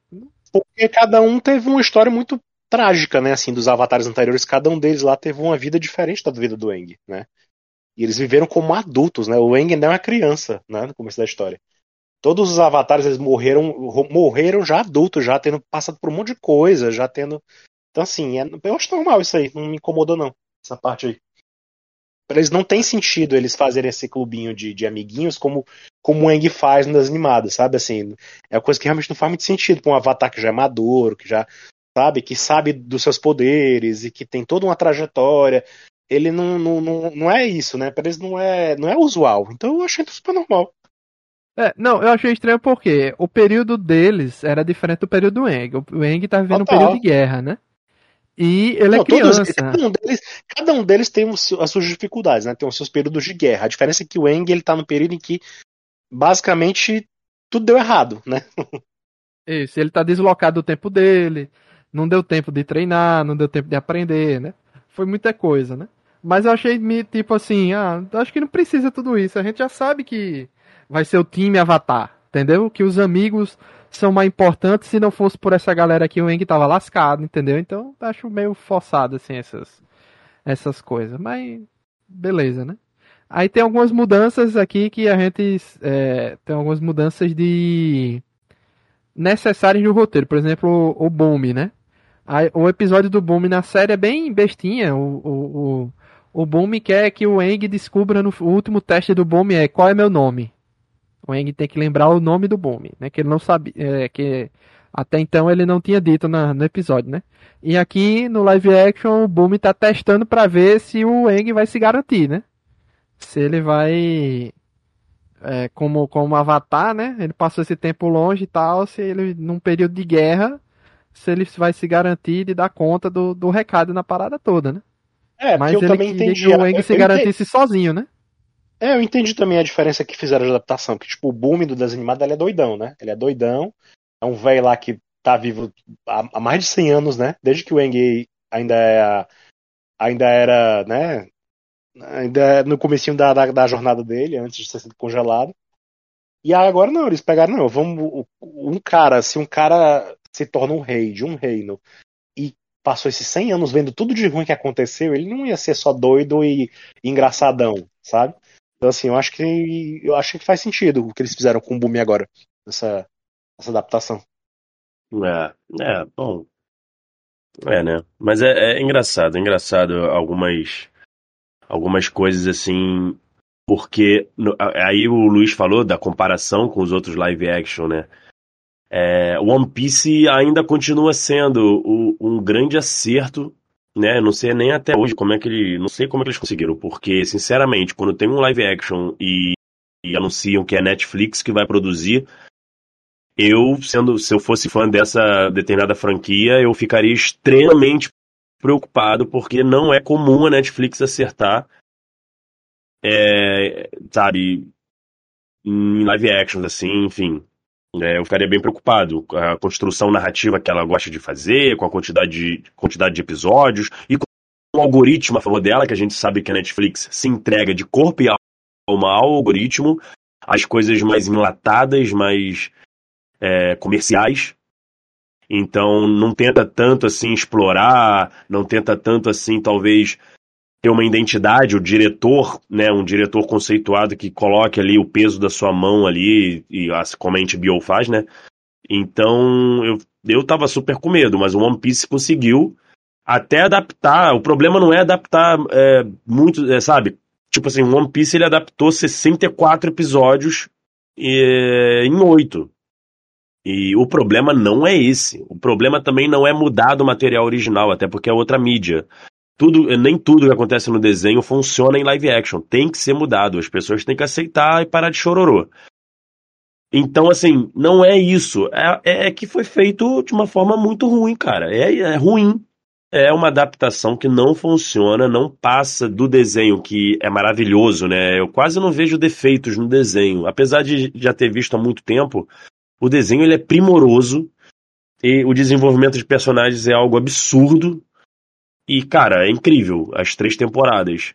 Porque cada um teve uma história muito trágica, né? Assim, dos avatares anteriores, cada um deles lá teve uma vida diferente da vida do Eng, né? E eles viveram como adultos, né? O Eng ainda é uma criança, né? No começo da história. Todos os avatares, eles morreram, morreram já adultos, já tendo passado por um monte de coisa, já tendo. Então, assim, é- eu acho normal isso aí, não me incomodou, não, essa parte aí. Pra eles não tem sentido eles fazerem esse clubinho de, de amiguinhos como, como o Eng faz nas animadas, sabe? Assim, é uma coisa que realmente não faz muito sentido pra um avatar que já é maduro, que já sabe, que sabe dos seus poderes e que tem toda uma trajetória. Ele não, não, não, não é isso, né? Pra eles não é, não é usual. Então eu achei super normal. É, não, eu achei estranho porque o período deles era diferente do período do Eng. O Eng tá vivendo um Total. período de guerra, né? E ele Não, é todos- criança. cada, um deles, cada um deles tem os as suas dificuldades, né? Tem os seus períodos de guerra. A diferença é que o Eng ele tá no período em que basicamente tudo deu errado, né? *laughs* Isso, ele tá deslocado do tempo dele, não deu tempo de treinar, não deu tempo de aprender, né? Foi muita coisa, né? Mas eu achei me- tipo assim, ah, acho que não precisa tudo isso. A gente já sabe que vai ser o time Avatar, entendeu? Que os amigos são mais importantes. Se não fosse por essa galera aqui, o Eng tava lascado, entendeu? Então acho meio forçado assim essas essas coisas. Mas beleza, né? Aí tem algumas mudanças aqui que a gente é, tem algumas mudanças de necessárias no roteiro. Por exemplo, o, Boom, né? Aí, o episódio do Boom na série é bem bestinha. O, o, o, o Boom quer que o Eng descubra no último teste do Boom é qual é meu nome. O Eng tem que lembrar o nome do Boom, né? Que ele não sabia, é, que até então ele não tinha dito na, no episódio, né? E aqui no live action o Boom tá testando para ver se o Eng vai se garantir, né? Se ele vai é, como como Avatar, né? Ele passou esse tempo longe e tal, se ele num período de guerra, se ele vai se garantir de dar conta do, do recado na parada toda, né? É, Mas eu ele também entendi. que o Eng eu- se eu garantisse sozinho, né? É, eu entendi também a diferença que fizeram de adaptação. Que, tipo, o Boom do desenho animado ele é doidão, né? Ele é doidão. É um velho lá que tá vivo há, mais de 100 anos, né? Desde que o Eng ainda é, ainda era, né? Ainda é no comecinho da, da, da jornada dele, antes de ser sido congelado. E aí agora não, eles pegaram, não, vamos. Um cara, se um cara se torna um rei de um reino e passou esses 100 anos vendo tudo de ruim que aconteceu, ele não ia ser só doido e engraçadão, sabe? Então, assim, eu acho que eu acho que faz sentido o que eles fizeram com o Bumi agora, essa, essa adaptação. É, é, bom. É, né? Mas é, é engraçado, é engraçado algumas, algumas coisas assim, porque no- aí o Luiz falou da comparação com os outros live action, né? É, One Piece ainda continua sendo o- um grande acerto, né? Não sei nem até hoje como é que ele, não sei como é que eles conseguiram, porque sinceramente, quando tem um live action e, e anunciam que é Netflix que vai produzir, eu, sendo, se eu fosse fã dessa determinada franquia, eu ficaria extremamente preocupado, porque não é comum a Netflix acertar, é, sabe, em live actions, assim, enfim. É, eu ficaria bem preocupado com a construção narrativa que ela gosta de fazer, com a quantidade de, quantidade de episódios e com o algoritmo a favor dela, que a gente sabe que a Netflix se entrega de corpo e alma ao algoritmo, as coisas mais enlatadas, mais é, comerciais. Então não tenta tanto assim explorar, não tenta tanto assim talvez ter uma identidade, o diretor, né, um diretor conceituado que coloque ali o peso da sua mão ali, e como a HBO faz, né? Então eu, eu tava super com medo, mas o One Piece conseguiu até adaptar. O problema não é adaptar é, muito, é, sabe? Tipo assim, o One Piece ele adaptou 64 episódios em 8. E o problema não é esse. O problema também não é mudar do material original, até porque é outra mídia. Tudo, nem tudo que acontece no desenho funciona em live action. Tem que ser mudado. As pessoas têm que aceitar e parar de chororô. Então, assim, não é isso. É, é que foi feito de uma forma muito ruim, cara. É, é ruim. É uma adaptação que não funciona, não passa do desenho, que é maravilhoso, né? Eu quase não vejo defeitos no desenho. Apesar de já ter visto há muito tempo, o desenho ele é primoroso e o desenvolvimento de personagens é algo absurdo. E, cara, é incrível as três temporadas.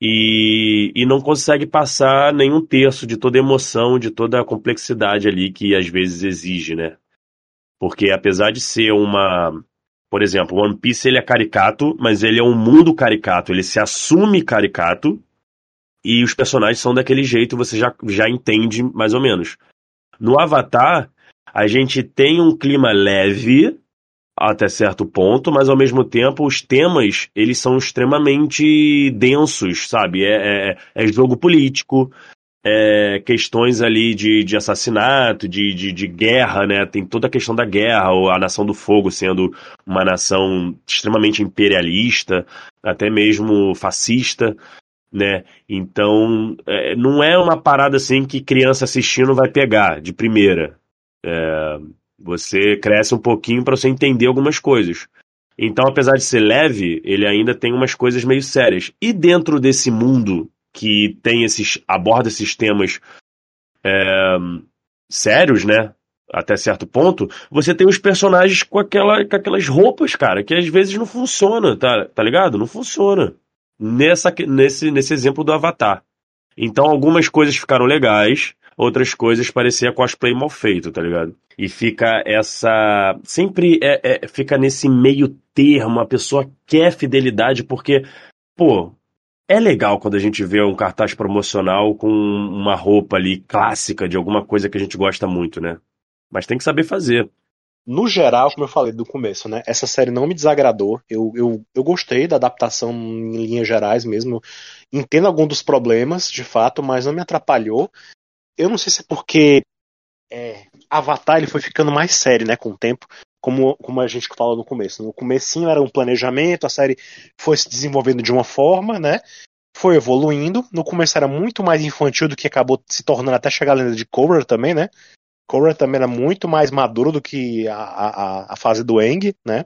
E, e não consegue passar nenhum terço de toda a emoção, de toda a complexidade ali que às vezes exige, né? Porque apesar de ser uma. Por exemplo, One Piece ele é caricato, mas ele é um mundo caricato. Ele se assume caricato e os personagens são daquele jeito, você já, já entende mais ou menos. No Avatar, a gente tem um clima leve até certo ponto, mas ao mesmo tempo os temas eles são extremamente densos, sabe? É, é, é jogo político, é questões ali de, de assassinato, de, de, de guerra, né? Tem toda a questão da guerra, ou a Nação do Fogo sendo uma nação extremamente imperialista, até mesmo fascista, né? Então, é, não é uma parada assim que criança assistindo vai pegar de primeira. É, você cresce um pouquinho para você entender algumas coisas. Então, apesar de ser leve, ele ainda tem umas coisas meio sérias. E dentro desse mundo que tem esses aborda esses temas é, sérios, né? Até certo ponto, você tem os personagens com, aquela, com aquelas roupas, cara, que às vezes não funciona, tá, tá ligado? Não funciona. Nessa, nesse, nesse exemplo do Avatar. Então, algumas coisas ficaram legais, outras coisas parecia cosplay mal feito, tá ligado? E fica essa. Sempre é, é, fica nesse meio termo, a pessoa quer fidelidade, porque, pô, é legal quando a gente vê um cartaz promocional com uma roupa ali clássica de alguma coisa que a gente gosta muito, né? Mas tem que saber fazer. no geral, como eu falei do começo, né? Essa série não me desagradou. Eu, eu, eu gostei da adaptação em linhas gerais mesmo. Entendo algum dos problemas, de fato, mas não me atrapalhou. Eu não sei se é porque é, Avatar ele foi ficando mais sério, né, com o tempo, como, como a gente falou no começo. No comecinho era um planejamento, a série foi se desenvolvendo de uma forma, né? Foi evoluindo. No começo era muito mais infantil do que acabou se tornando até chegar a lenda de Korra também, né? Korra também era muito mais maduro do que a, a, a fase do Eng, né?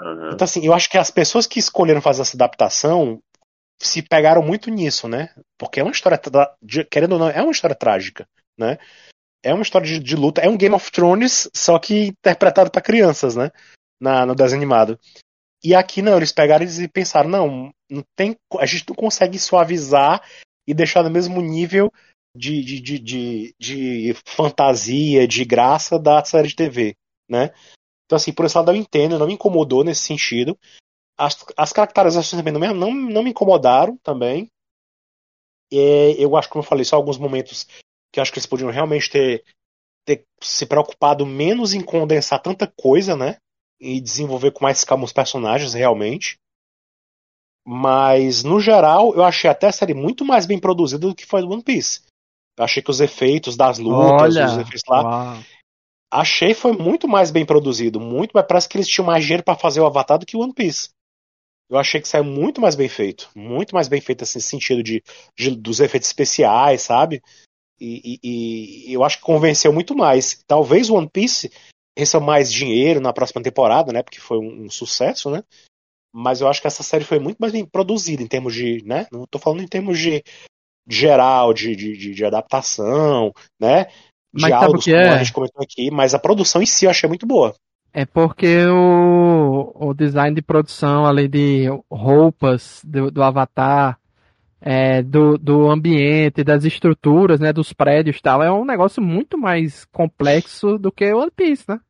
Uhum. Então, assim, eu acho que as pessoas que escolheram fazer essa adaptação se pegaram muito nisso, né? Porque é uma história, querendo ou não, é uma história trágica, né? É uma história de, de luta, é um Game of Thrones, só que interpretado para crianças, né? Na, no desenho animado. E aqui não, eles pegaram e pensaram, não, não tem, a gente não consegue suavizar e deixar no mesmo nível de, de, de, de, de fantasia, de graça da série de TV, né? Então, assim, por esse lado eu entendo, não me incomodou nesse sentido. As, as caracterizações também não, não, não me incomodaram também. E eu acho, como eu falei, só alguns momentos que eu acho que eles podiam realmente ter, ter se preocupado menos em condensar tanta coisa, né? E desenvolver com mais calma os personagens realmente. Mas, no geral, eu achei até a série muito mais bem produzida do que foi do One Piece. Eu achei que os efeitos das lutas, Olha, os efeitos lá. Uau. Achei foi muito mais bem produzido. Muito, mas parece que eles tinham mais dinheiro para fazer o Avatar do que o One Piece. Eu achei que saiu muito mais bem feito. Muito mais bem feito assim, nesse sentido de, de dos efeitos especiais, sabe? E, e, e, eu acho que convenceu muito mais. Talvez One Piece receba mais dinheiro na próxima temporada, né? Porque foi um, um, sucesso, né? Mas eu acho que essa série foi muito mais bem produzida em termos de, né? Não estou falando em termos de, geral, de, de, de, adaptação, né? De mas como é? a gente comentou aqui, mas a produção em si eu achei muito boa. É porque o, o design de produção, além de roupas do, do Avatar, é, do, do ambiente, das estruturas, né, dos prédios e tal, é um negócio muito mais complexo do que One Piece, né?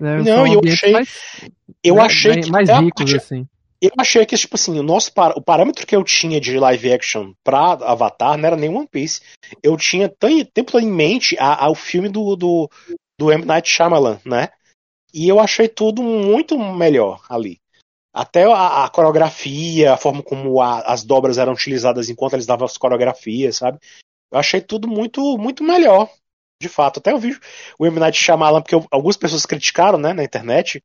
É, Não, eu achei, mais, eu achei mais, mais ricos, assim. Eu achei que, tipo assim, o nosso par, o parâmetro que eu tinha de live action pra Avatar não era nem One Piece. Eu tinha o tempo em mente a, a, o filme do, do, do M. Night Shyamalan, né? E eu achei tudo muito melhor ali. Até a, a coreografia, a forma como a, as dobras eram utilizadas enquanto eles davam as coreografias, sabe? Eu achei tudo muito muito melhor, de fato. Até eu vi o M. Night Shyamalan, porque eu, algumas pessoas criticaram, né, na internet,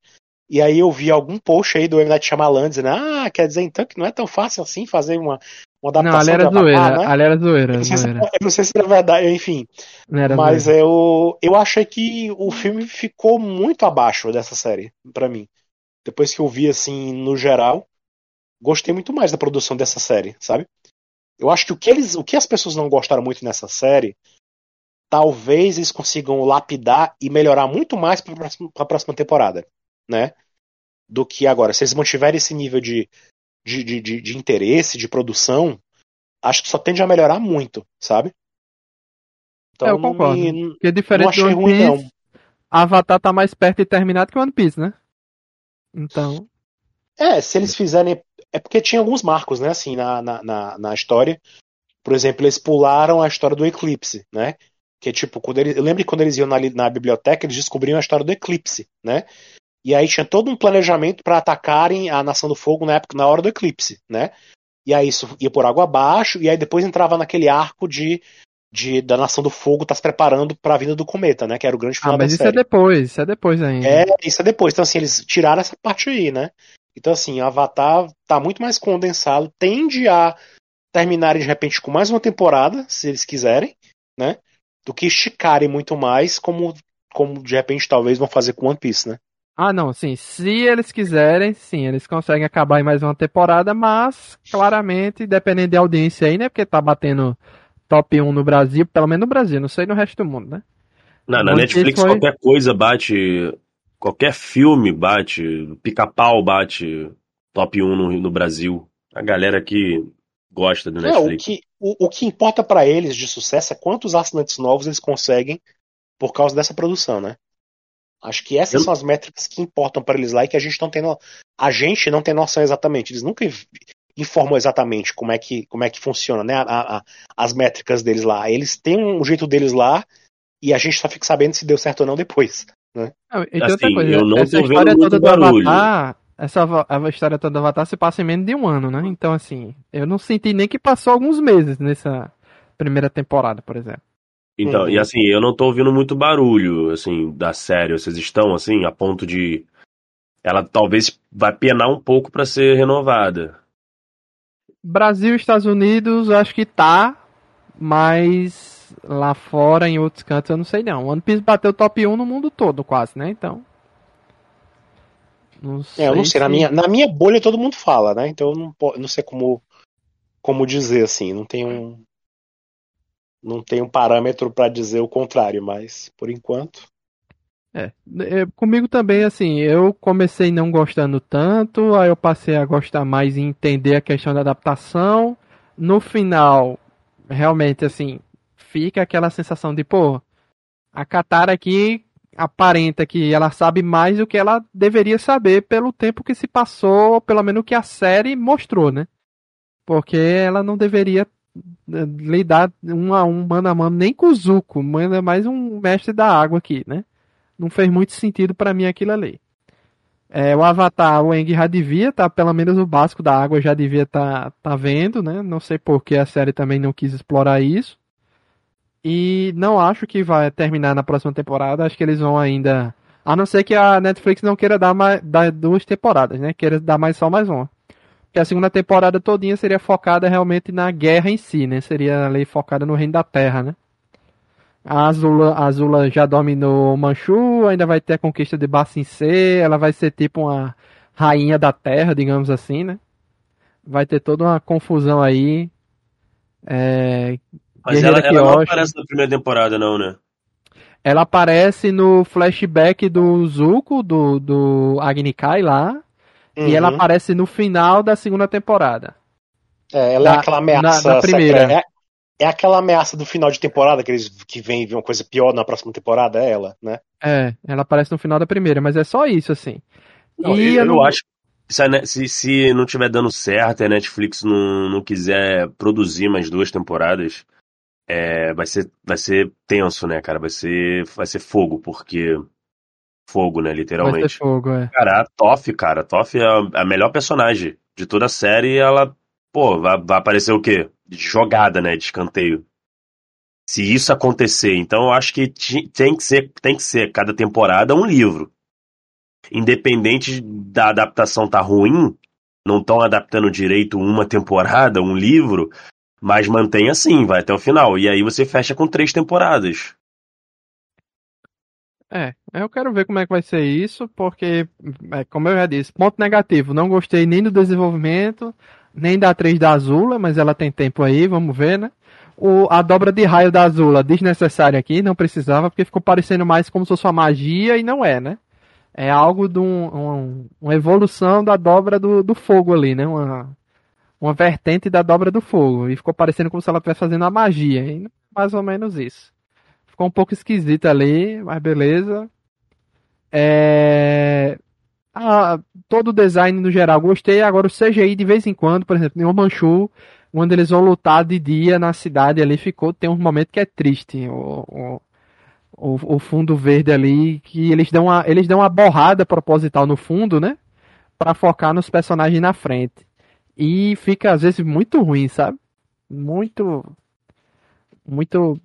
e aí eu vi algum post aí do M. Night Shyamalan dizendo, ah, quer dizer então que não é tão fácil assim fazer uma, uma adaptação. Não, ali era zoeira, né? ali era zoeira. Eu não, se, eu não sei se era verdade, enfim. Mas eu, eu achei que o filme ficou muito abaixo dessa série, para mim depois que eu vi assim no geral, gostei muito mais da produção dessa série, sabe? Eu acho que o que eles, o que as pessoas não gostaram muito nessa série, talvez eles consigam lapidar e melhorar muito mais para a próxima temporada, né? Do que agora. Se eles mantiverem esse nível de, de, de, de, de interesse, de produção, acho que só tende a melhorar muito, sabe? Então, é, eu concordo. Me, Porque diferente do One Piece, ruim, não. Avatar tá mais perto de terminado que o One Piece, né? Então. É, se eles fizerem. É porque tinha alguns marcos, né, assim, na, na, na, na história. Por exemplo, eles pularam a história do eclipse, né? Que é tipo, quando eles, eu lembro que quando eles iam na, na biblioteca, eles descobriam a história do eclipse, né? E aí tinha todo um planejamento para atacarem a Nação do Fogo na época, na hora do eclipse, né? E aí isso ia por água abaixo, e aí depois entrava naquele arco de de, da Nação do Fogo tá se preparando para a vinda do cometa, né? Que era o grande final ah, mas isso série. é depois, isso é depois ainda. É, isso é depois. Então, assim, eles tiraram essa parte aí, né? Então, assim, o Avatar tá muito mais condensado, tende a terminar de repente com mais uma temporada, se eles quiserem, né? Do que esticarem muito mais, como, como de repente talvez vão fazer com One Piece, né? Ah, não, sim. Se eles quiserem, sim, eles conseguem acabar em mais uma temporada, mas claramente, dependendo de audiência aí, né? Porque tá batendo top 1 no Brasil, pelo menos no Brasil, não sei no resto do mundo, né? Não, na Netflix foi... qualquer coisa bate. Qualquer filme bate. Pica-pau bate top 1 no, no Brasil. A galera aqui gosta do Netflix. Não, o, que, o, o que importa para eles de sucesso é quantos assinantes novos eles conseguem por causa dessa produção, né? Acho que essas Eu... são as métricas que importam para eles lá e que a gente não tem no... a gente não tem noção exatamente. Eles nunca informou exatamente como é que, como é que funciona, né? A, a, as métricas deles lá. Eles têm um jeito deles lá e a gente só fica sabendo se deu certo ou não depois. né? Não, e tem outra Assim, coisa, eu não essa história toda do barulho. Avatar, essa a história toda do Avatar se passa em menos de um ano, né? Então, assim, eu não senti nem que passou alguns meses nessa primeira temporada, por exemplo. Então, Uhum. e assim, eu não tô ouvindo muito barulho, assim, da série. Vocês estão, assim, a ponto de. Ela talvez vai penar um pouco pra ser renovada. Brasil e Estados Unidos, acho que tá, mas lá fora, em outros cantos, eu não sei não. One Piece bateu top 1 no mundo todo, quase, né? Então. Não sei, É, eu não sei, na se- minha, na minha bolha todo mundo fala, né? Então eu não, não sei como, como dizer assim, não tem um. Não tem um parâmetro pra dizer o contrário, mas por enquanto. É, é, comigo também, assim, eu comecei não gostando tanto, aí eu passei a gostar mais e entender a questão da adaptação. No final, realmente, assim, fica aquela sensação de, pô, a Katara aqui aparenta que ela sabe mais do que ela deveria saber pelo tempo que se passou, pelo menos que a série mostrou, né? Porque ela não deveria lidar um a um, mano a mano, nem com o Zuko, mas é mais um mestre da água aqui, né? não fez muito sentido pra mim aquilo ali. É, o Avatar, o Eng já devia tá, pelo menos o básico da água já devia tá, tá vendo, né? Não sei por que a série também não quis explorar isso. E não acho que vai terminar na próxima temporada, acho que eles vão ainda, a não ser que a Netflix não queira dar, mais, dar duas temporadas, né? Queira dar mais só mais uma. Porque a segunda temporada todinha seria focada realmente na guerra em si, né? Seria ali focada no reino da Terra, né? A Azula, a Azula já dominou Manchu, ainda vai ter a conquista de Bassin C, ela vai ser tipo uma rainha da Terra, digamos assim, né? Vai ter toda uma confusão aí. É, Mas ela, ela não aparece na primeira temporada, não, né? ela aparece no flashback do Zuko, do, do Agni Kai lá, e ela Uhum. aparece no final da segunda temporada. É, ela na- é aquela ameaça. na- na primeira. É, é aquela ameaça do final de temporada, que eles que vem uma coisa pior na próxima temporada, é ela, né? É, ela aparece no final da primeira, mas é só isso, assim. Não, E eu, eu não- acho se, se não tiver dando certo e a Netflix não, não quiser produzir mais duas temporadas, é, vai, ser, vai ser tenso, né, cara? Vai ser, vai ser fogo, porque. Fogo, né, Vai ser literalmente. fogo, é. Cara, a Toph, cara, a Toph é a, melhor personagem de toda a série e ela, pô, vai, vai aparecer o quê? Jogada, né, de escanteio. Se isso acontecer, então eu acho que tem que ser, tem que ser cada temporada um livro. Independente da adaptação tá ruim, não estão adaptando direito uma temporada, um livro, mas mantém assim, vai até o final. E aí você fecha com três temporadas. É, eu quero ver como é que vai ser isso, porque, é, como eu já disse, ponto negativo, não gostei nem do desenvolvimento, nem da atriz da Azula, mas ela tem tempo aí, vamos ver, né? O, a dobra de raio da Azula, desnecessária aqui, não precisava, porque ficou parecendo mais como se fosse uma magia e não é, né? É algo de um, um- uma evolução da dobra do, do fogo ali, né? Uma, uma vertente da dobra do fogo, e ficou parecendo como se ela estivesse fazendo uma magia, e mais ou menos isso. Ficou um pouco esquisito ali, mas beleza. É... ah, todo o design no geral gostei. Agora o CGI de vez em quando, por exemplo, em O Manchu, quando eles vão lutar de dia na cidade ali, ficou. Tem um momento que é triste. O, o, o, fundo verde ali, que eles dão uma, eles dão uma borrada proposital no fundo, né? Pra focar nos personagens na frente. E fica às vezes muito ruim, sabe? Muito. Muito.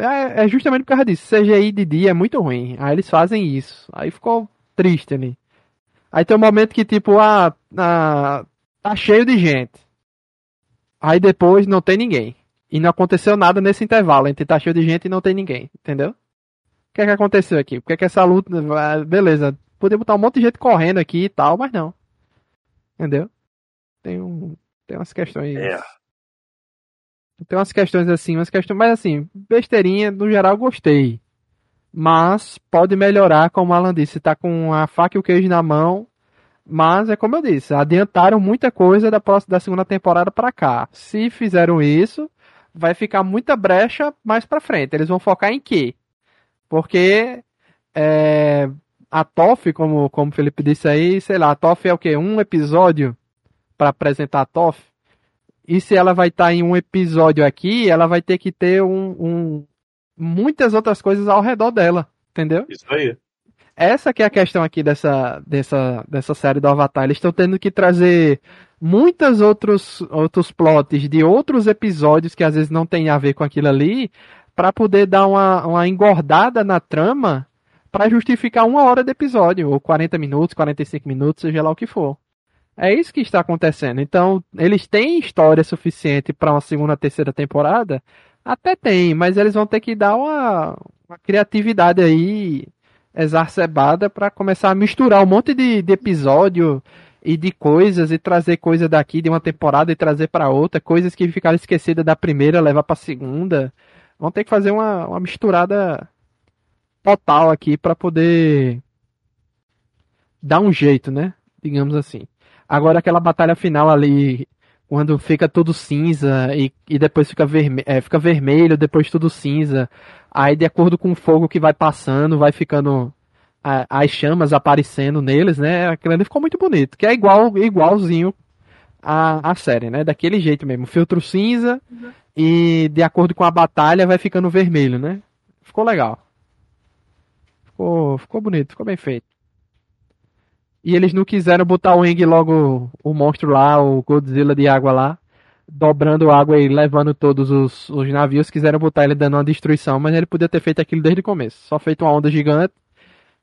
É, é justamente por causa disso. CGI de dia é muito ruim. Aí eles fazem isso. Aí ficou triste ali. Aí tem um momento que, tipo, ah, ah, tá cheio de gente. Aí depois não tem ninguém. E não aconteceu nada nesse intervalo entre tá cheio de gente e não tem ninguém. Entendeu? O que é que aconteceu aqui? Por que é que essa luta. ah, Beleza. Podia botar um monte de gente correndo aqui e tal, mas não. Entendeu? Tem um. Tem umas questões. É. Tem umas questões assim, umas questões, mas assim, besteirinha, no geral gostei. Mas pode melhorar, como o Alan disse, tá com a faca e o queijo na mão. Mas é como eu disse, adiantaram muita coisa da próxima da segunda temporada pra cá. Se fizeram isso, vai ficar muita brecha mais pra frente. Eles vão focar em quê? Porque é, a TOF, como, como o Felipe disse aí, sei lá, a TOF é o quê? Um episódio pra apresentar a TOF? E se ela vai estar em um episódio aqui, ela vai ter que ter um, um- muitas outras coisas ao redor dela, entendeu? Isso aí. essa que é a questão aqui dessa, dessa, dessa série do Avatar. Eles estão tendo que trazer muitos outros, outros plots de outros episódios que às vezes não tem a ver com aquilo ali, para poder dar uma, uma engordada na trama para justificar uma hora de episódio, ou 40 minutos, 45 minutos, seja lá o que for. É isso que está acontecendo. Então, eles têm história suficiente para uma segunda, terceira temporada? Até tem, mas eles vão ter que dar uma, uma criatividade aí exacerbada para começar a misturar um monte de, de episódio e de coisas e trazer coisa daqui de uma temporada e trazer para outra, coisas que ficaram esquecidas da primeira, levar para segunda. Vão ter que fazer uma, uma misturada total aqui para poder dar um jeito, né? Digamos assim. Agora aquela batalha final ali, quando fica tudo cinza e, e depois fica, verme é, fica vermelho, depois tudo cinza. Aí de acordo com o fogo que vai passando, vai ficando a, as chamas aparecendo neles, né? Aquilo ali ficou muito bonito. Que é igual, igualzinho a, a série, né? Daquele jeito mesmo. Filtro cinza uhum. e de acordo com a batalha vai ficando vermelho, né? Ficou legal. Ficou, ficou bonito, ficou bem feito. E eles não quiseram botar o Eng logo, o monstro lá, o Godzilla de água lá, dobrando água e levando todos os, os navios. Quiseram botar ele dando uma destruição, mas ele podia ter feito aquilo desde o começo. Só feito uma onda gigante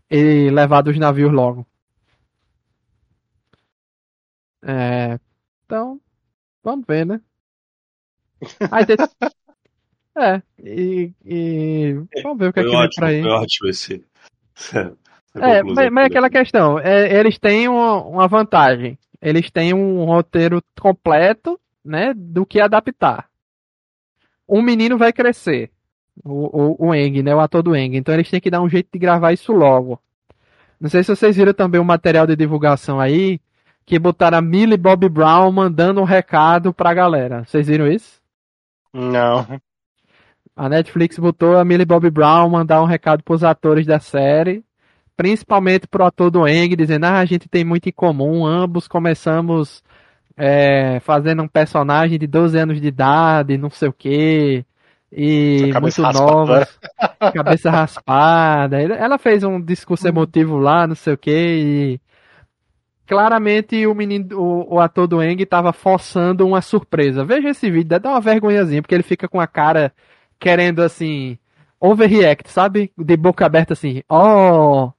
e levado os navios logo. É, então, vamos ver, né? *laughs* Aí tem... É, e, e, Vamos ver o que foi é que ótimo, vem pra aí. Foi ótimo esse. É, mas, mas é aquela questão, é, eles têm uma, uma, vantagem. Eles têm um roteiro completo, né, do que adaptar. Um menino vai crescer, o, o, o Eng, né, o ator do Eng. Então eles têm que dar um jeito de gravar isso logo. Não sei se vocês viram também o um material de divulgação aí, que botaram a Millie Bob Brown mandando um recado pra galera. Vocês viram isso? Não. A Netflix botou a Millie Bobby Brown mandar um recado pros atores da série, principalmente pro ator do Eng, dizendo: ah, a gente tem muito em comum, ambos começamos é, fazendo um personagem de 12 anos de idade, não sei o que, e muito nova, cabeça raspada. Ela fez um discurso emotivo lá, não sei o que, e claramente o menino, o, o ator do Eng estava forçando uma surpresa. Veja esse vídeo, dá uma vergonhazinha, porque ele fica com a cara querendo assim overreact, sabe? De boca aberta assim, oh,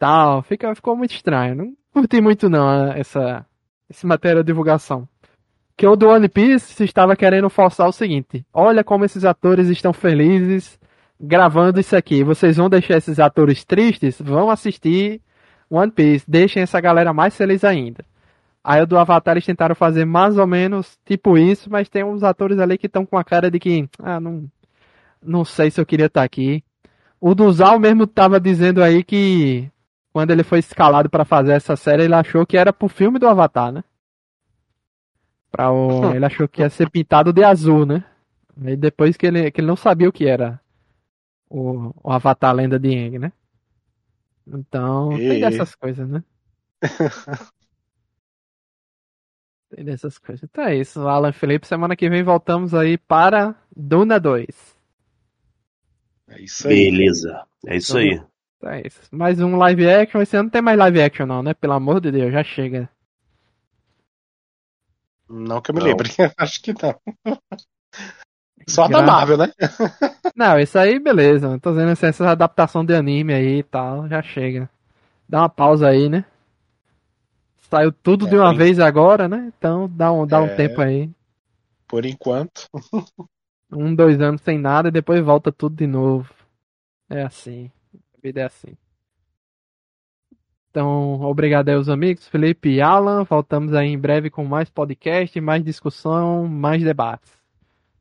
tal, fica ficou muito estranho. Não curti muito não essa esse material de divulgação. Que o do One Piece estava querendo forçar o seguinte: olha como esses atores estão felizes gravando isso aqui. Vocês vão deixar esses atores tristes? Vão assistir One Piece. Deixem essa galera mais feliz ainda. Aí o do Avatar eles tentaram fazer mais ou menos tipo isso, mas tem uns atores ali que estão com a cara de que, ah, não, não sei se eu queria estar aqui. O Duzal mesmo estava dizendo aí que quando ele foi escalado para fazer essa série, ele achou que era pro filme do Avatar, né? Pra o... *laughs* ele achou que ia ser pintado de azul, né? E depois que ele, que ele não sabia o que era o, o Avatar Lenda de Aang, né? Então, e... tem dessas coisas, né? *laughs* tem dessas coisas. Então é isso, Alan Felipe. Semana que vem voltamos aí para Duna 2. É isso aí. Beleza. É isso então, aí. Então é isso. Mais um live action. Esse ano não tem mais live action, não, né? Pelo amor de Deus, já chega. Não que eu me não. lembre. *laughs* Acho que não. Só Gra... da Marvel, né? *laughs* não, isso aí, beleza. Tô dizendo assim, essa adaptação de anime aí e tal, já chega. Dá uma pausa aí, né? Saiu tudo é, de uma vez agora, né? Então dá um, dá é... um tempo aí. Por enquanto. um, dois anos sem nada e depois volta tudo de novo. É assim. Vida é assim. Então, obrigado aí aos amigos, Felipe e Alan. Voltamos aí em breve com mais podcast, mais discussão, mais debates.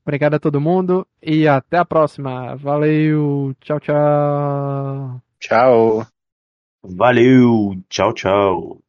Obrigado a todo mundo e até a próxima. Valeu, tchau, tchau. Tchau. Valeu, tchau, tchau.